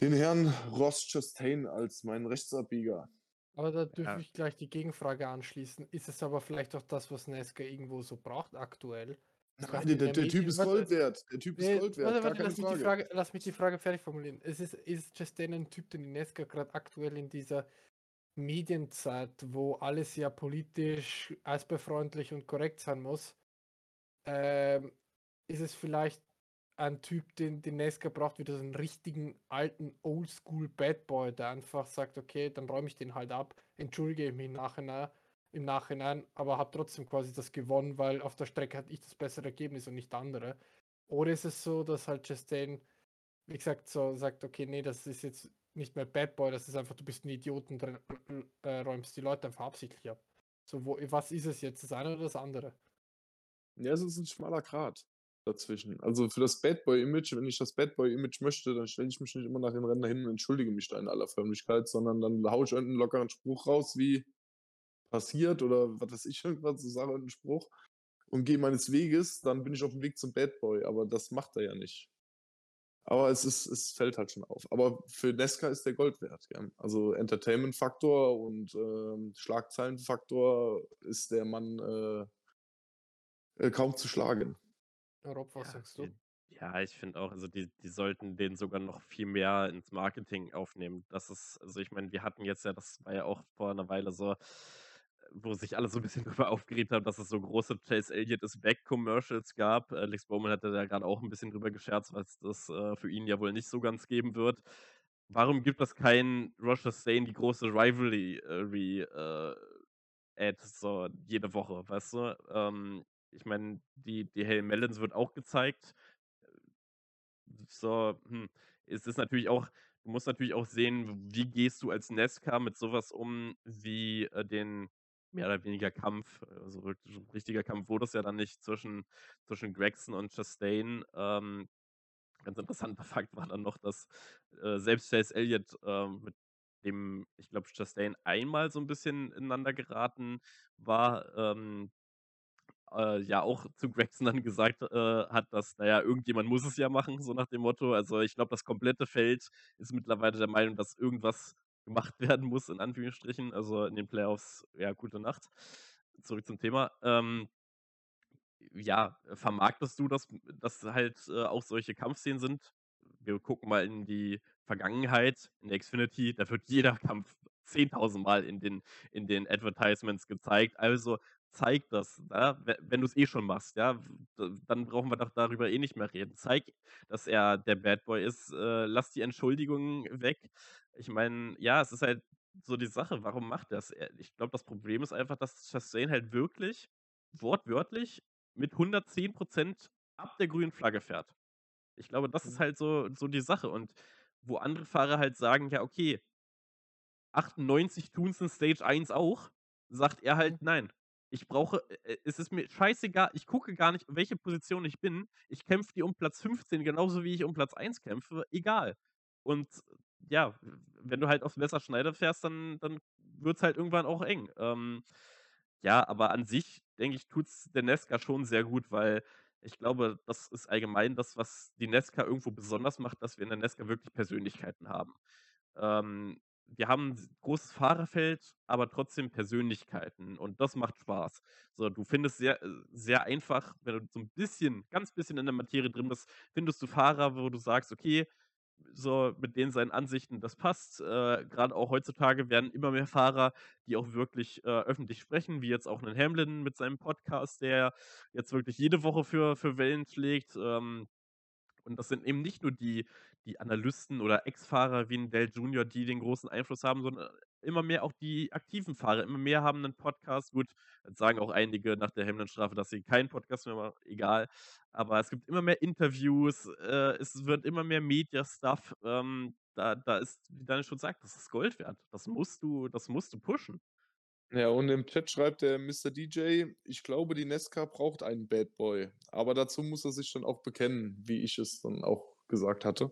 den Herrn Ross Chastain als meinen Rechtsabbieger. Aber da dürfte Ja. ich gleich die Gegenfrage anschließen. Ist es aber vielleicht auch das, was Nesca irgendwo so braucht aktuell? Nein, der, der, der Typ ist Gold wert. Der Typ ist Nee, Gold wert, warte, warte, lass, mich die Frage. Frage, lass mich die Frage fertig formulieren. Es ist, ist Chastain ein Typ, den Nesca gerade aktuell in dieser Medienzeit, wo alles ja politisch eisbefreundlich und korrekt sein muss, ähm, ist es vielleicht ein Typ, den die Nesca braucht, wieder so einen richtigen alten Oldschool Bad Boy, der einfach sagt, okay, dann räume ich den halt ab, entschuldige mich im Nachhinein, im Nachhinein, aber habe trotzdem quasi das gewonnen, weil auf der Strecke hatte ich das bessere Ergebnis und nicht der andere. Oder ist es so, dass halt Chastain, wie gesagt, so sagt, okay, nee, das ist jetzt nicht mehr Bad Boy, das ist einfach, du bist ein Idiot und äh, räumst die Leute einfach absichtlich ab. So, wo, was ist es jetzt, das eine oder das andere? Ja, es ist ein schmaler Grat dazwischen. Also für das Bad Boy-Image, wenn ich das Bad Boy-Image möchte, dann stelle ich mich nicht immer nach den Rennen dahin und entschuldige mich da in aller Förmlichkeit, sondern dann haue ich irgendeinen lockeren Spruch raus, wie passiert oder was weiß ich, irgendwas, so sage irgendeinen Spruch und gehe meines Weges, dann bin ich auf dem Weg zum Bad Boy, aber das macht er ja nicht. Aber es ist, es fällt halt schon auf. Aber für Nesca ist der Gold wert, ja. Also Entertainment-Faktor und ähm, Schlagzeilen-Faktor ist der Mann äh, äh, kaum zu schlagen. Rob, was Ja, sagst du? die- Ja, ich finde auch, also die, die sollten den sogar noch viel mehr ins Marketing aufnehmen. Das ist, also ich meine, wir hatten jetzt ja, das war ja auch vor einer Weile so, wo sich alle so ein bisschen drüber aufgeregt haben, dass es so große Chase Elliott is Back Commercials gab. Äh, Alex Bowman hatte da gerade auch ein bisschen drüber gescherzt, weil es das äh, für ihn ja wohl nicht so ganz geben wird. Warum gibt es kein Roger Stain, die große Rivalry äh, Ad so jede Woche, weißt du? Ähm, ich meine, die, die Hail Melons wird auch gezeigt. So, hm, es ist natürlich auch, du musst natürlich auch sehen, wie gehst du als Nesca mit sowas um, wie äh, den mehr oder weniger Kampf, also wirklich ein richtiger Kampf wurde es ja dann nicht zwischen, zwischen Gregson und Chastain. Ähm, ganz interessanter Fakt war dann noch, dass äh, selbst Chase Elliott ähm, mit dem, ich glaube, Chastain einmal so ein bisschen ineinander geraten war, ähm, äh, ja auch zu Gregson dann gesagt äh, hat, dass, naja, irgendjemand muss es ja machen, so nach dem Motto. Also ich glaube, das komplette Feld ist mittlerweile der Meinung, dass irgendwas gemacht werden muss, in Anführungsstrichen. Also in den Playoffs, ja, gute Nacht. Zurück zum Thema. Ähm, ja, vermarktest du das, dass halt äh, auch solche Kampfszenen sind? Wir gucken mal in die Vergangenheit, in der Xfinity, da wird jeder Kampf 10.000 Mal in den, in den Advertisements gezeigt. Also zeig das, ja? we- wenn du es eh schon machst, ja, dann brauchen wir doch darüber eh nicht mehr reden. Zeig, dass er der Bad Boy ist, äh, lass die Entschuldigungen weg. Ich meine, ja, es ist halt so die Sache, warum macht er es? Ich glaube, das Problem ist einfach, dass Chastain halt wirklich wortwörtlich mit 110% ab der grünen Flagge fährt. Ich glaube, das ist Mhm. halt so, so die Sache. Und wo andere Fahrer halt sagen, ja, okay, 98 tun es in Stage 1 auch, sagt er halt, nein. Ich brauche, äh, es ist mir scheißegal, ich gucke gar nicht, welche Position ich bin. Ich kämpfe die um Platz 15, genauso wie ich um Platz 1 kämpfe, egal. Und ja, wenn du halt aufs Messerschneider fährst, dann, dann wird es halt irgendwann auch eng. Ähm, ja, aber an sich, denke ich, tut es der Nesca schon sehr gut, weil ich glaube, das ist allgemein das, was die Nesca irgendwo besonders macht, dass wir in der Nesca wirklich Persönlichkeiten haben. Ähm, wir haben ein großes Fahrerfeld, aber trotzdem Persönlichkeiten und das macht Spaß. So, du findest sehr, äh, sehr einfach, wenn du so ein bisschen, ganz bisschen in der Materie drin bist, findest du Fahrer, wo du sagst, okay, so mit denen seinen Ansichten, das passt. Äh, Gerade auch heutzutage werden immer mehr Fahrer, die auch wirklich äh, öffentlich sprechen, wie jetzt auch einen Hamlin mit seinem Podcast, der jetzt wirklich jede Woche für, für Wellen schlägt. Ähm, und das sind eben nicht nur die, die Analysten oder Ex-Fahrer wie ein Dale Junior, die den großen Einfluss haben, sondern immer mehr auch die aktiven Fahrer. Immer mehr haben einen Podcast. Gut, jetzt sagen auch einige nach der Hamlin-Strafe, dass sie keinen Podcast mehr machen. Egal. Aber es gibt immer mehr Interviews. Äh, es wird immer mehr Media-Stuff. Ähm, da, da ist, wie Daniel schon sagt, das ist Gold wert. Das musst du, das musst du pushen. Ja, und im Chat schreibt der Mr. DJ, ich glaube, die Nesca braucht einen Bad Boy. Aber dazu muss er sich dann auch bekennen, wie ich es dann auch gesagt hatte.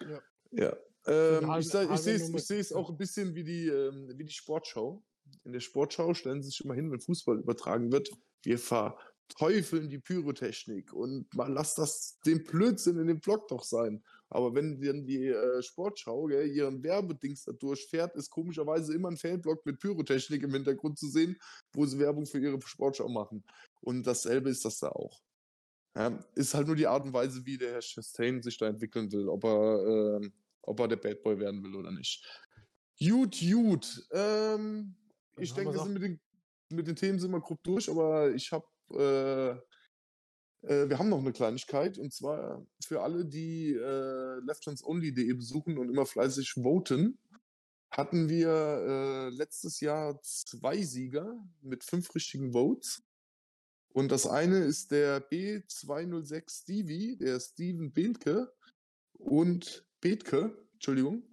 Ja. Ja. Ähm, ich ich sehe es auch ein bisschen wie die, ähm, wie die Sportschau. In der Sportschau stellen sie sich immer hin, wenn Fußball übertragen wird. Wir verteufeln die Pyrotechnik und mal lass das den Blödsinn in dem Vlog doch sein. Aber wenn dann die äh, Sportschau gell, ihren Werbedings da durchfährt, ist komischerweise immer ein Fanblog mit Pyrotechnik im Hintergrund zu sehen, wo sie Werbung für ihre Sportschau machen. Und dasselbe ist das da auch. Ja, ist halt nur die Art und Weise, wie der Herr Chastain sich da entwickeln will, ob er, äh, ob er der Bad Boy werden will oder nicht. Gut, gut. Ähm, ich denke, wir sind mit den, mit den Themen sind wir grob durch, aber ich habe äh, äh, wir haben noch eine Kleinigkeit und zwar für alle, die äh, lefthandsonly.de besuchen und immer fleißig voten, hatten wir äh, letztes Jahr zwei Sieger mit fünf richtigen Votes. Und das eine ist der B206 Stevie, der Steven Bethke und Bethke, Entschuldigung.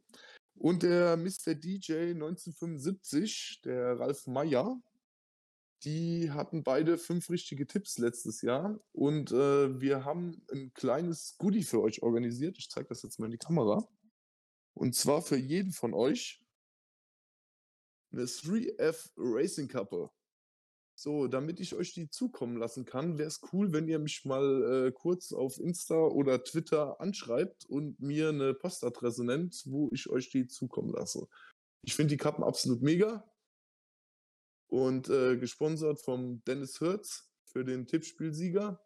Und der Mr. DJ 1975, der Ralf Meyer. Die hatten beide fünf richtige Tipps letztes Jahr und äh, wir haben ein kleines Goodie für euch organisiert. Ich zeige das jetzt mal in die Kamera. Und zwar für jeden von euch eine 3F Racing Kappe. So, damit ich euch die zukommen lassen kann, wäre es cool, wenn ihr mich mal äh, kurz auf Insta oder Twitter anschreibt und mir eine Postadresse nennt, wo ich euch die zukommen lasse. Ich finde die Kappen absolut mega und äh, gesponsert vom Dennis Hirz für den Tippspielsieger.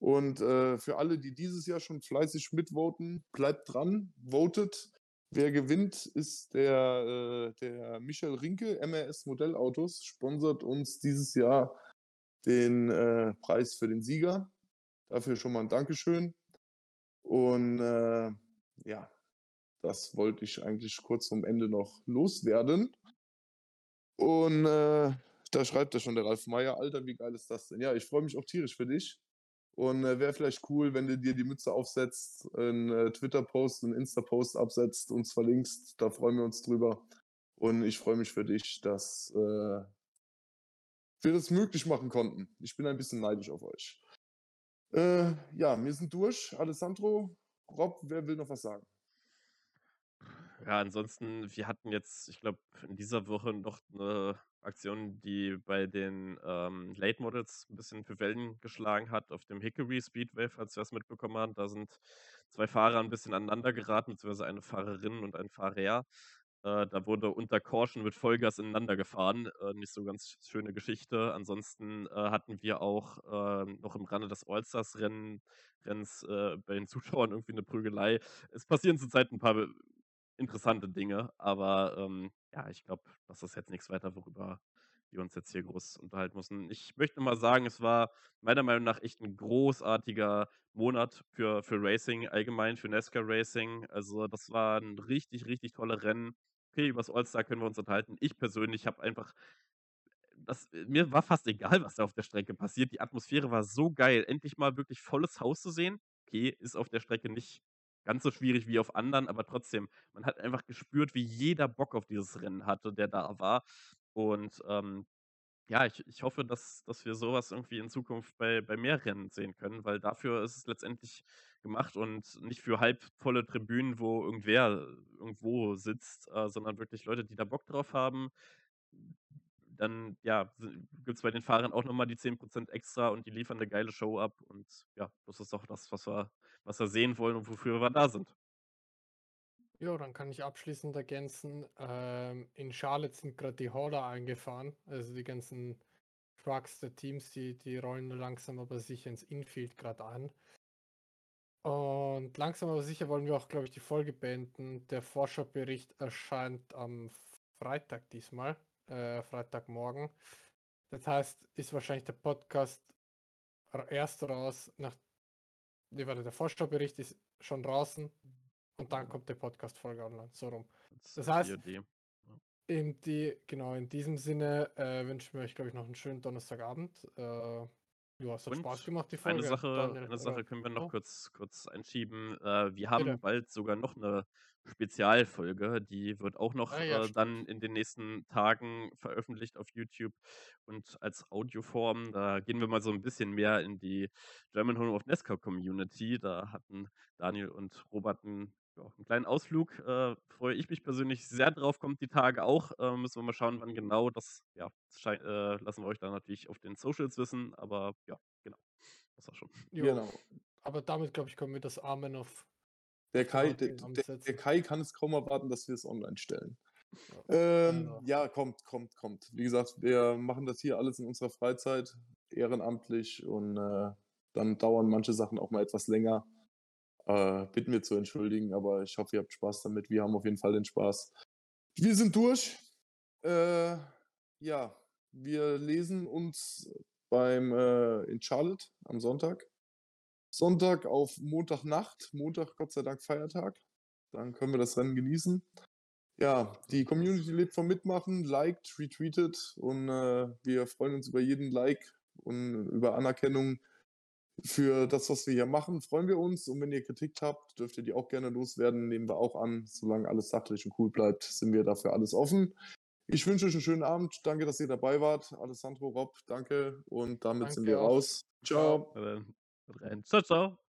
Und äh, für alle, die dieses Jahr schon fleißig mitvoten, bleibt dran, votet. Wer gewinnt, ist der, äh, der Michael Rinke, MRS Modellautos, sponsert uns dieses Jahr den äh, Preis für den Sieger. Dafür schon mal ein Dankeschön. Und äh, ja, das wollte ich eigentlich kurz zum Ende noch loswerden. Und äh, da schreibt er schon, der Ralf Meier, Alter, wie geil ist das denn? Ja, ich freue mich auch tierisch für dich. Und äh, wäre vielleicht cool, wenn du dir die Mütze aufsetzt, einen äh, Twitter-Post, einen Insta-Post absetzt, uns verlinkst. Da freuen wir uns drüber. Und ich freue mich für dich, dass äh, wir das möglich machen konnten. Ich bin ein bisschen neidisch auf euch. Äh, ja, wir sind durch. Alessandro, Rob, wer will noch was sagen? Ja, ansonsten, wir hatten jetzt, ich glaube, in dieser Woche noch eine Aktion, die bei den ähm, Late Models ein bisschen für Wellen geschlagen hat, auf dem Hickory Speedway, falls ihr das mitbekommen habt. Da sind zwei Fahrer ein bisschen aneinander geraten, beziehungsweise eine Fahrerin und ein Fahrer. Äh, da wurde unter Caution mit Vollgas ineinander gefahren. Äh, nicht so ganz schöne Geschichte. Ansonsten äh, hatten wir auch äh, noch im Rande des All-Stars-Rennens äh, bei den Zuschauern irgendwie eine Prügelei. Es passieren zurzeit ein paar interessante Dinge, aber ähm, ja, ich glaube, das ist jetzt nichts weiter, worüber wir uns jetzt hier groß unterhalten müssen. Ich möchte mal sagen, es war meiner Meinung nach echt ein großartiger Monat für, für Racing, allgemein für NASCAR Racing. Also, das war ein richtig, richtig tolle Rennen. Okay, über das All-Star können wir uns unterhalten. Ich persönlich habe einfach. Das, mir war fast egal, was da auf der Strecke passiert. Die Atmosphäre war so geil, endlich mal wirklich volles Haus zu sehen. Okay, ist auf der Strecke nicht ganz so schwierig wie auf anderen, aber trotzdem, man hat einfach gespürt, wie jeder Bock auf dieses Rennen hatte, der da war. Und ähm, ja, ich, ich hoffe, dass, dass wir sowas irgendwie in Zukunft bei, bei mehr Rennen sehen können, weil dafür ist es letztendlich gemacht und nicht für halbvolle Tribünen, wo irgendwer irgendwo sitzt, äh, sondern wirklich Leute, die da Bock drauf haben. Dann, ja, gibt es bei den Fahrern auch nochmal die 10% extra und die liefern eine geile Show ab. Und ja, das ist doch das, was wir was wir sehen wollen und wofür wir da sind. Ja, dann kann ich abschließend ergänzen, ähm, in Charlotte sind gerade die Hauler eingefahren, also die ganzen Trucks der Teams, die, die rollen langsam aber sicher ins Infield gerade an. Und langsam aber sicher wollen wir auch, glaube ich, die Folge beenden. Der Forscherbericht erscheint am Freitag diesmal, äh, Freitagmorgen. Das heißt, ist wahrscheinlich der Podcast erst raus, nach, nee, warte, der Vorstaubericht ist schon draußen und dann kommt der Podcast-Folge online. So rum. Das heißt, in die, genau, in diesem Sinne äh, wünschen wir euch, glaube ich, noch einen schönen Donnerstagabend. Äh, ja, es hat und Spaß gemacht, die Folge. Eine Sache, Daniel, eine Sache können wir noch oh. kurz, kurz einschieben. Äh, wir haben Bitte. bald sogar noch eine Spezialfolge, die wird auch noch ah, ja, äh, dann in den nächsten Tagen veröffentlicht auf YouTube und als Audioform. Da gehen wir mal so ein bisschen mehr in die German Home of NASCAR Community. Da hatten Daniel und Robert ein ja, einen kleinen Ausflug. Äh, freue ich mich persönlich sehr drauf, kommt die Tage auch. Äh, müssen wir mal schauen, wann genau. Das ja, schei- äh, lassen wir euch dann natürlich auf den Socials wissen. Aber ja, genau. Das war schon. Jo, Genau. Aber damit, glaube ich, können wir das Amen auf. Der Kai, der, der, der. Kai kann es kaum erwarten, dass wir es online stellen. Ja, Ähm, genau. ja, kommt, kommt, kommt. Wie gesagt, wir machen das hier alles in unserer Freizeit, ehrenamtlich und äh, dann dauern manche Sachen auch mal etwas länger. Äh, bitten wir zu entschuldigen, aber ich hoffe, ihr habt Spaß damit. Wir haben auf jeden Fall den Spaß. Wir sind durch. Äh, ja, wir lesen uns beim äh, in Charlotte am Sonntag. Sonntag auf Montagnacht. Montag, Gott sei Dank, Feiertag. Dann können wir das Rennen genießen. Ja, die Community lebt vom Mitmachen, liked, retweetet und äh, wir freuen uns über jeden Like und über Anerkennung für das, was wir hier machen. Freuen wir uns und wenn ihr Kritik habt, dürft ihr die auch gerne loswerden. Nehmen wir auch an. Solange alles sachlich und cool bleibt, sind wir dafür alles offen. Ich wünsche euch einen schönen Abend. Danke, dass ihr dabei wart. Alessandro, Rob, danke und damit sind Danke wir auch. raus. Ciao. Ciao, ciao.